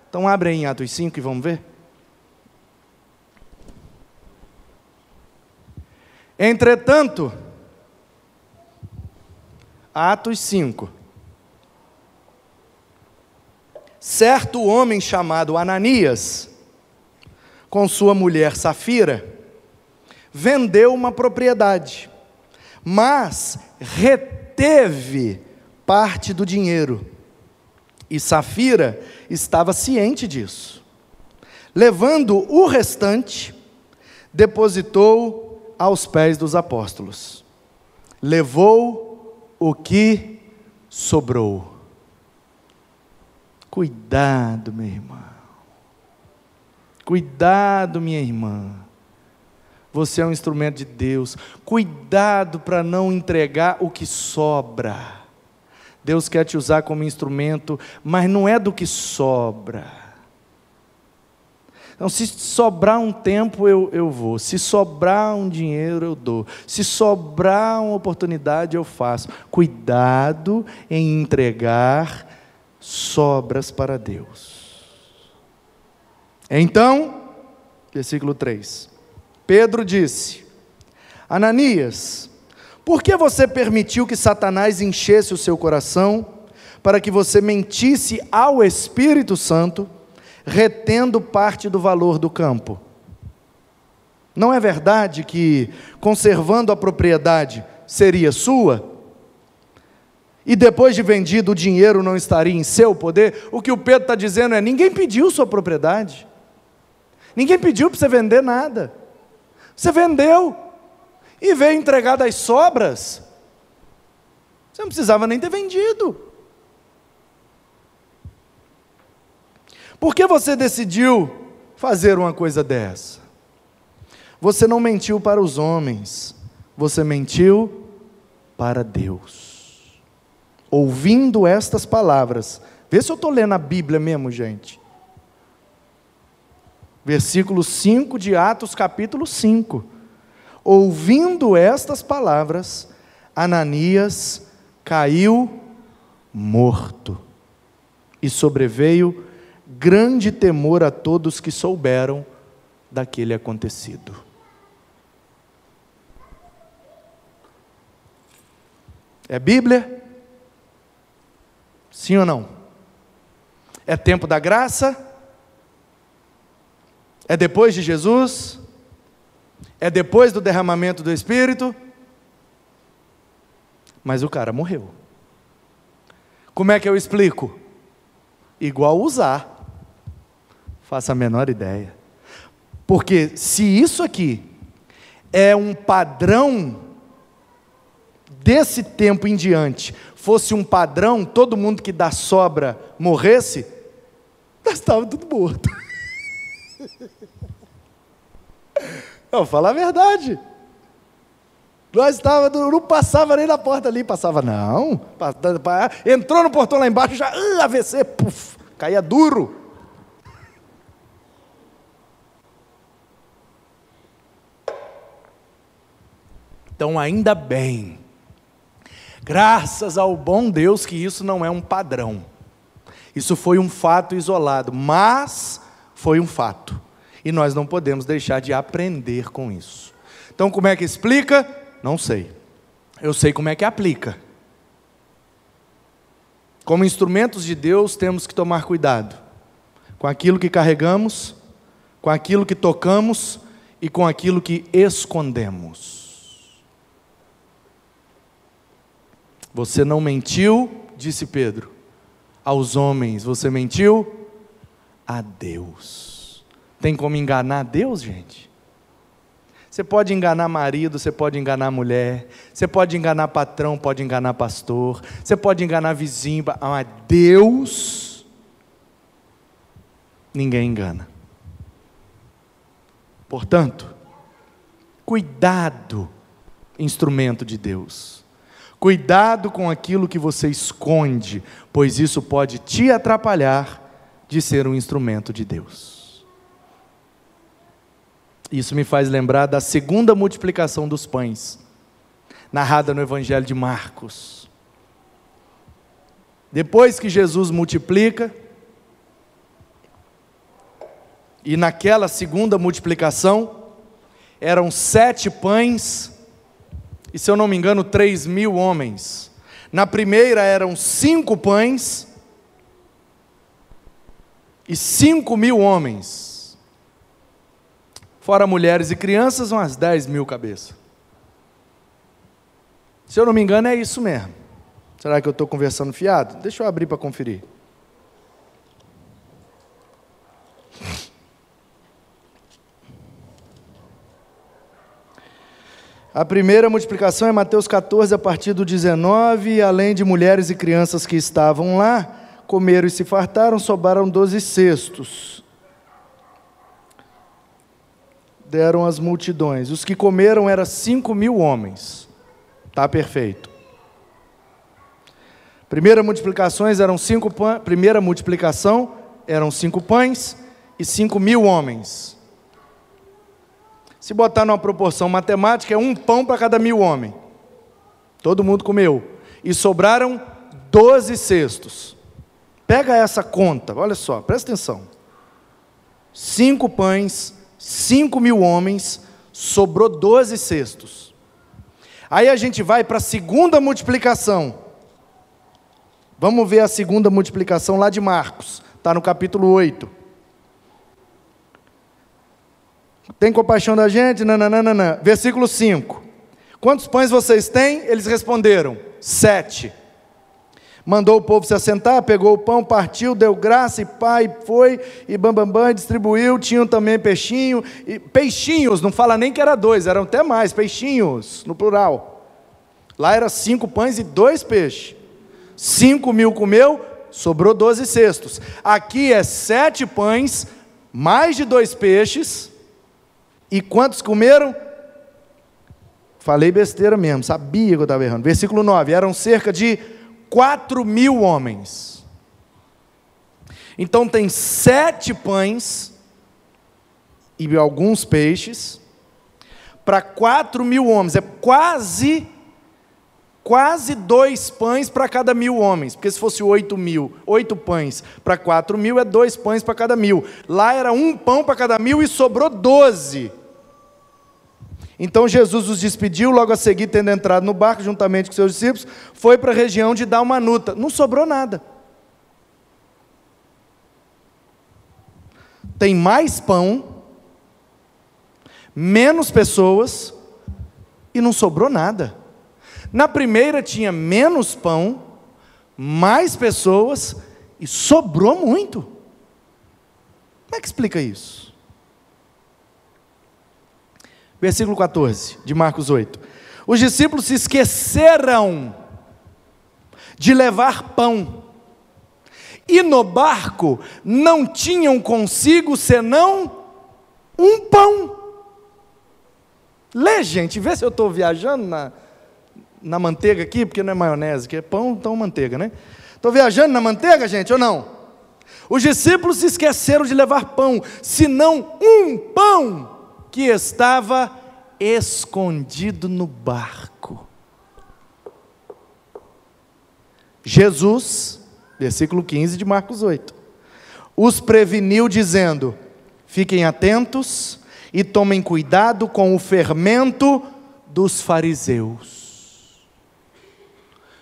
Então, abre aí em Atos 5 e vamos ver. Entretanto, Atos 5. Certo homem chamado Ananias, com sua mulher Safira, vendeu uma propriedade, mas reteve parte do dinheiro. E Safira estava ciente disso. Levando o restante, depositou aos pés dos apóstolos. Levou o que sobrou. Cuidado, meu irmão. Cuidado, minha irmã. Você é um instrumento de Deus. Cuidado para não entregar o que sobra. Deus quer te usar como instrumento, mas não é do que sobra. Então, se sobrar um tempo, eu, eu vou. Se sobrar um dinheiro, eu dou. Se sobrar uma oportunidade, eu faço. Cuidado em entregar sobras para Deus. Então, versículo 3. Pedro disse: Ananias, por que você permitiu que Satanás enchesse o seu coração para que você mentisse ao Espírito Santo, retendo parte do valor do campo? Não é verdade que, conservando a propriedade, seria sua? E depois de vendido, o dinheiro não estaria em seu poder? O que o Pedro está dizendo é: ninguém pediu sua propriedade, ninguém pediu para você vender nada, você vendeu e veio entregar das sobras. Você não precisava nem ter vendido. Por que você decidiu fazer uma coisa dessa? Você não mentiu para os homens, você mentiu para Deus. Ouvindo estas palavras, vê se eu estou lendo a Bíblia mesmo, gente. Versículo 5 de Atos, capítulo 5. Ouvindo estas palavras, Ananias caiu morto, e sobreveio grande temor a todos que souberam daquele acontecido. É Bíblia? Sim ou não? É tempo da graça? É depois de Jesus? É depois do derramamento do Espírito? Mas o cara morreu. Como é que eu explico? Igual usar. Faça a menor ideia. Porque se isso aqui é um padrão desse tempo em diante fosse um padrão, todo mundo que dá sobra morresse, [LAUGHS] nós estávamos tudo morto. [LAUGHS] Não, falar a verdade. Nós estávamos, não passava nem na porta ali, passava, não. Entrou no portão lá embaixo, já, uh, AVC, puf, caía duro. Então, ainda bem Graças ao bom Deus que isso não é um padrão. Isso foi um fato isolado, mas foi um fato. E nós não podemos deixar de aprender com isso. Então, como é que explica? Não sei. Eu sei como é que aplica. Como instrumentos de Deus, temos que tomar cuidado com aquilo que carregamos, com aquilo que tocamos e com aquilo que escondemos. Você não mentiu, disse Pedro, aos homens, você mentiu a Deus. Tem como enganar Deus, gente? Você pode enganar marido, você pode enganar mulher, você pode enganar patrão, pode enganar pastor, você pode enganar vizinho, mas Deus, ninguém engana. Portanto, cuidado, instrumento de Deus. Cuidado com aquilo que você esconde, pois isso pode te atrapalhar de ser um instrumento de Deus. Isso me faz lembrar da segunda multiplicação dos pães, narrada no Evangelho de Marcos. Depois que Jesus multiplica, e naquela segunda multiplicação, eram sete pães e se eu não me engano, três mil homens. Na primeira eram cinco pães e cinco mil homens. Fora mulheres e crianças, umas dez mil cabeças. Se eu não me engano, é isso mesmo. Será que eu estou conversando fiado? Deixa eu abrir para conferir. A primeira multiplicação é Mateus 14, a partir do 19, além de mulheres e crianças que estavam lá, comeram e se fartaram, sobraram doze cestos. Deram as multidões. Os que comeram eram cinco mil homens. Está perfeito. Primeira multiplicações eram cinco primeira multiplicação eram cinco pães e cinco mil homens. Se botar numa proporção matemática, é um pão para cada mil homens. Todo mundo comeu. E sobraram doze cestos. Pega essa conta, olha só, presta atenção. Cinco pães, cinco mil homens, sobrou doze cestos. Aí a gente vai para a segunda multiplicação. Vamos ver a segunda multiplicação lá de Marcos, está no capítulo 8. Tem compaixão da gente? Nananana. Versículo 5. Quantos pães vocês têm? Eles responderam: Sete. Mandou o povo se assentar, pegou o pão, partiu, deu graça e pai foi, e bambambam, bam, bam, distribuiu. Tinham também peixinho, e, peixinhos, não fala nem que era dois, eram até mais, peixinhos, no plural. Lá era cinco pães e dois peixes. Cinco mil comeu, sobrou doze cestos. Aqui é sete pães, mais de dois peixes. E quantos comeram? Falei besteira mesmo, sabia que eu estava errando. Versículo 9: eram cerca de quatro mil homens. Então tem sete pães e alguns peixes para quatro mil homens. É quase, quase dois pães para cada mil homens. Porque se fosse oito mil, oito pães para quatro mil é dois pães para cada mil. Lá era um pão para cada mil e sobrou doze. Então Jesus os despediu, logo a seguir, tendo entrado no barco juntamente com seus discípulos, foi para a região de Dalmanuta. Não sobrou nada. Tem mais pão, menos pessoas e não sobrou nada. Na primeira tinha menos pão, mais pessoas e sobrou muito. Como é que explica isso? Versículo 14 de Marcos 8. Os discípulos se esqueceram de levar pão, e no barco não tinham consigo senão um pão. Lê, gente, vê se eu estou viajando na, na manteiga aqui, porque não é maionese, que é pão, então manteiga, né? Estou viajando na manteiga, gente, ou não? Os discípulos se esqueceram de levar pão, senão um pão que estava escondido no barco. Jesus, versículo 15 de Marcos 8, os preveniu dizendo: Fiquem atentos e tomem cuidado com o fermento dos fariseus.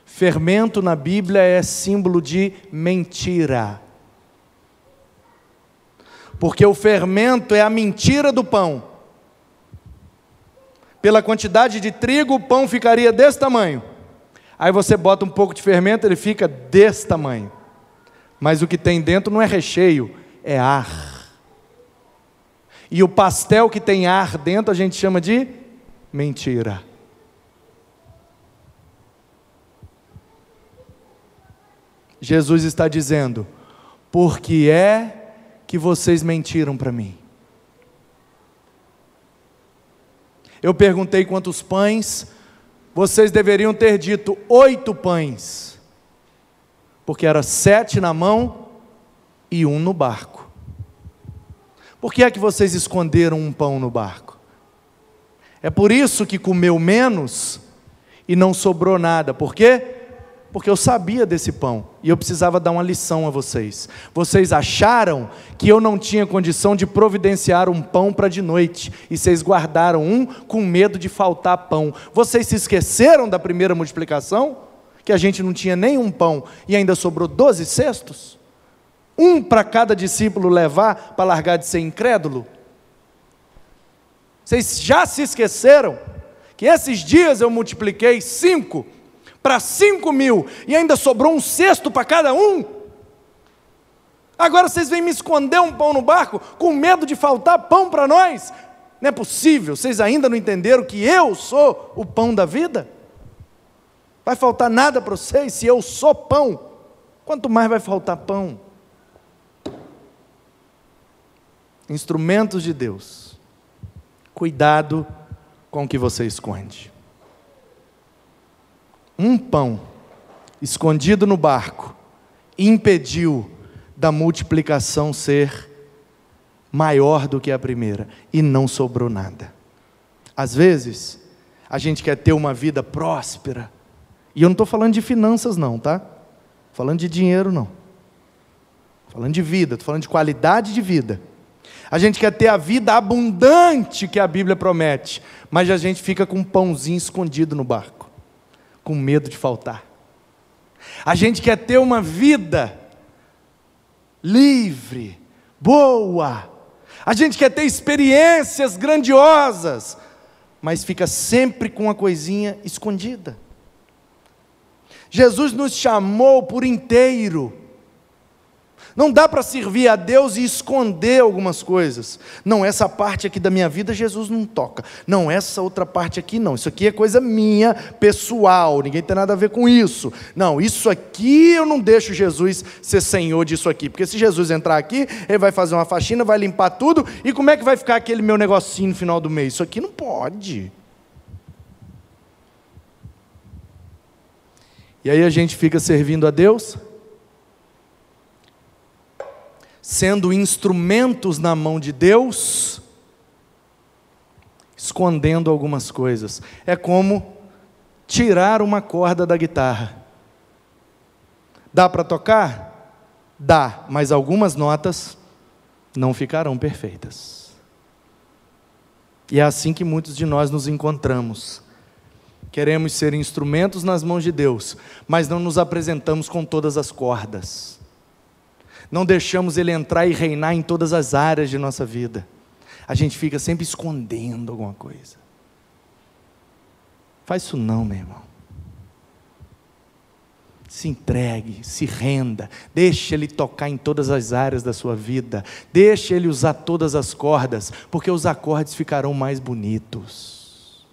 Fermento na Bíblia é símbolo de mentira. Porque o fermento é a mentira do pão. Pela quantidade de trigo, o pão ficaria desse tamanho. Aí você bota um pouco de fermento, ele fica desse tamanho. Mas o que tem dentro não é recheio, é ar. E o pastel que tem ar dentro a gente chama de mentira. Jesus está dizendo: por que é que vocês mentiram para mim? Eu perguntei quantos pães, vocês deveriam ter dito oito pães, porque era sete na mão e um no barco. Por que é que vocês esconderam um pão no barco? É por isso que comeu menos e não sobrou nada. Por quê? Porque eu sabia desse pão e eu precisava dar uma lição a vocês. Vocês acharam que eu não tinha condição de providenciar um pão para de noite e vocês guardaram um com medo de faltar pão. Vocês se esqueceram da primeira multiplicação? Que a gente não tinha nenhum pão e ainda sobrou doze cestos? Um para cada discípulo levar para largar de ser incrédulo? Vocês já se esqueceram que esses dias eu multipliquei cinco para cinco mil e ainda sobrou um cesto para cada um. Agora vocês vêm me esconder um pão no barco com medo de faltar pão para nós? Não é possível, vocês ainda não entenderam que eu sou o pão da vida? Vai faltar nada para vocês se eu sou pão? Quanto mais vai faltar pão? Instrumentos de Deus, cuidado com o que você esconde um pão escondido no barco impediu da multiplicação ser maior do que a primeira e não sobrou nada. Às vezes, a gente quer ter uma vida próspera, e eu não estou falando de finanças, não, tá? Falando de dinheiro, não. Falando de vida, estou falando de qualidade de vida. A gente quer ter a vida abundante que a Bíblia promete, mas a gente fica com um pãozinho escondido no barco com medo de faltar. A gente quer ter uma vida livre, boa, A gente quer ter experiências grandiosas, mas fica sempre com uma coisinha escondida. Jesus nos chamou por inteiro. Não dá para servir a Deus e esconder algumas coisas. Não, essa parte aqui da minha vida Jesus não toca. Não, essa outra parte aqui não. Isso aqui é coisa minha, pessoal. Ninguém tem nada a ver com isso. Não, isso aqui eu não deixo Jesus ser senhor disso aqui. Porque se Jesus entrar aqui, ele vai fazer uma faxina, vai limpar tudo. E como é que vai ficar aquele meu negocinho no final do mês? Isso aqui não pode. E aí a gente fica servindo a Deus sendo instrumentos na mão de Deus, escondendo algumas coisas. É como tirar uma corda da guitarra. Dá para tocar? Dá, mas algumas notas não ficarão perfeitas. E é assim que muitos de nós nos encontramos. Queremos ser instrumentos nas mãos de Deus, mas não nos apresentamos com todas as cordas não deixamos Ele entrar e reinar em todas as áreas de nossa vida. A gente fica sempre escondendo alguma coisa. Faz isso não, meu irmão. Se entregue, se renda, deixe Ele tocar em todas as áreas da sua vida, deixe Ele usar todas as cordas, porque os acordes ficarão mais bonitos.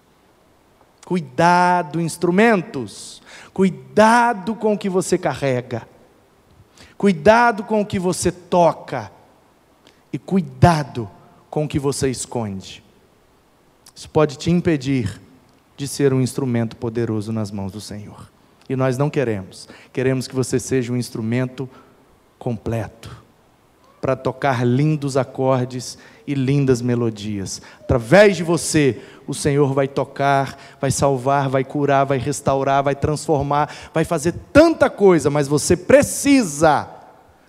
Cuidado, instrumentos, cuidado com o que você carrega. Cuidado com o que você toca e cuidado com o que você esconde. Isso pode te impedir de ser um instrumento poderoso nas mãos do Senhor. E nós não queremos. Queremos que você seja um instrumento completo para tocar lindos acordes e lindas melodias. Através de você, o Senhor vai tocar, vai salvar, vai curar, vai restaurar, vai transformar, vai fazer tanta coisa, mas você precisa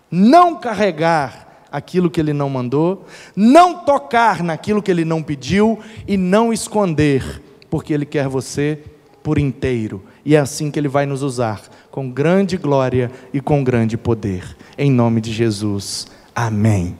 não carregar aquilo que Ele não mandou, não tocar naquilo que Ele não pediu e não esconder, porque Ele quer você por inteiro. E é assim que Ele vai nos usar, com grande glória e com grande poder. Em nome de Jesus. Amém.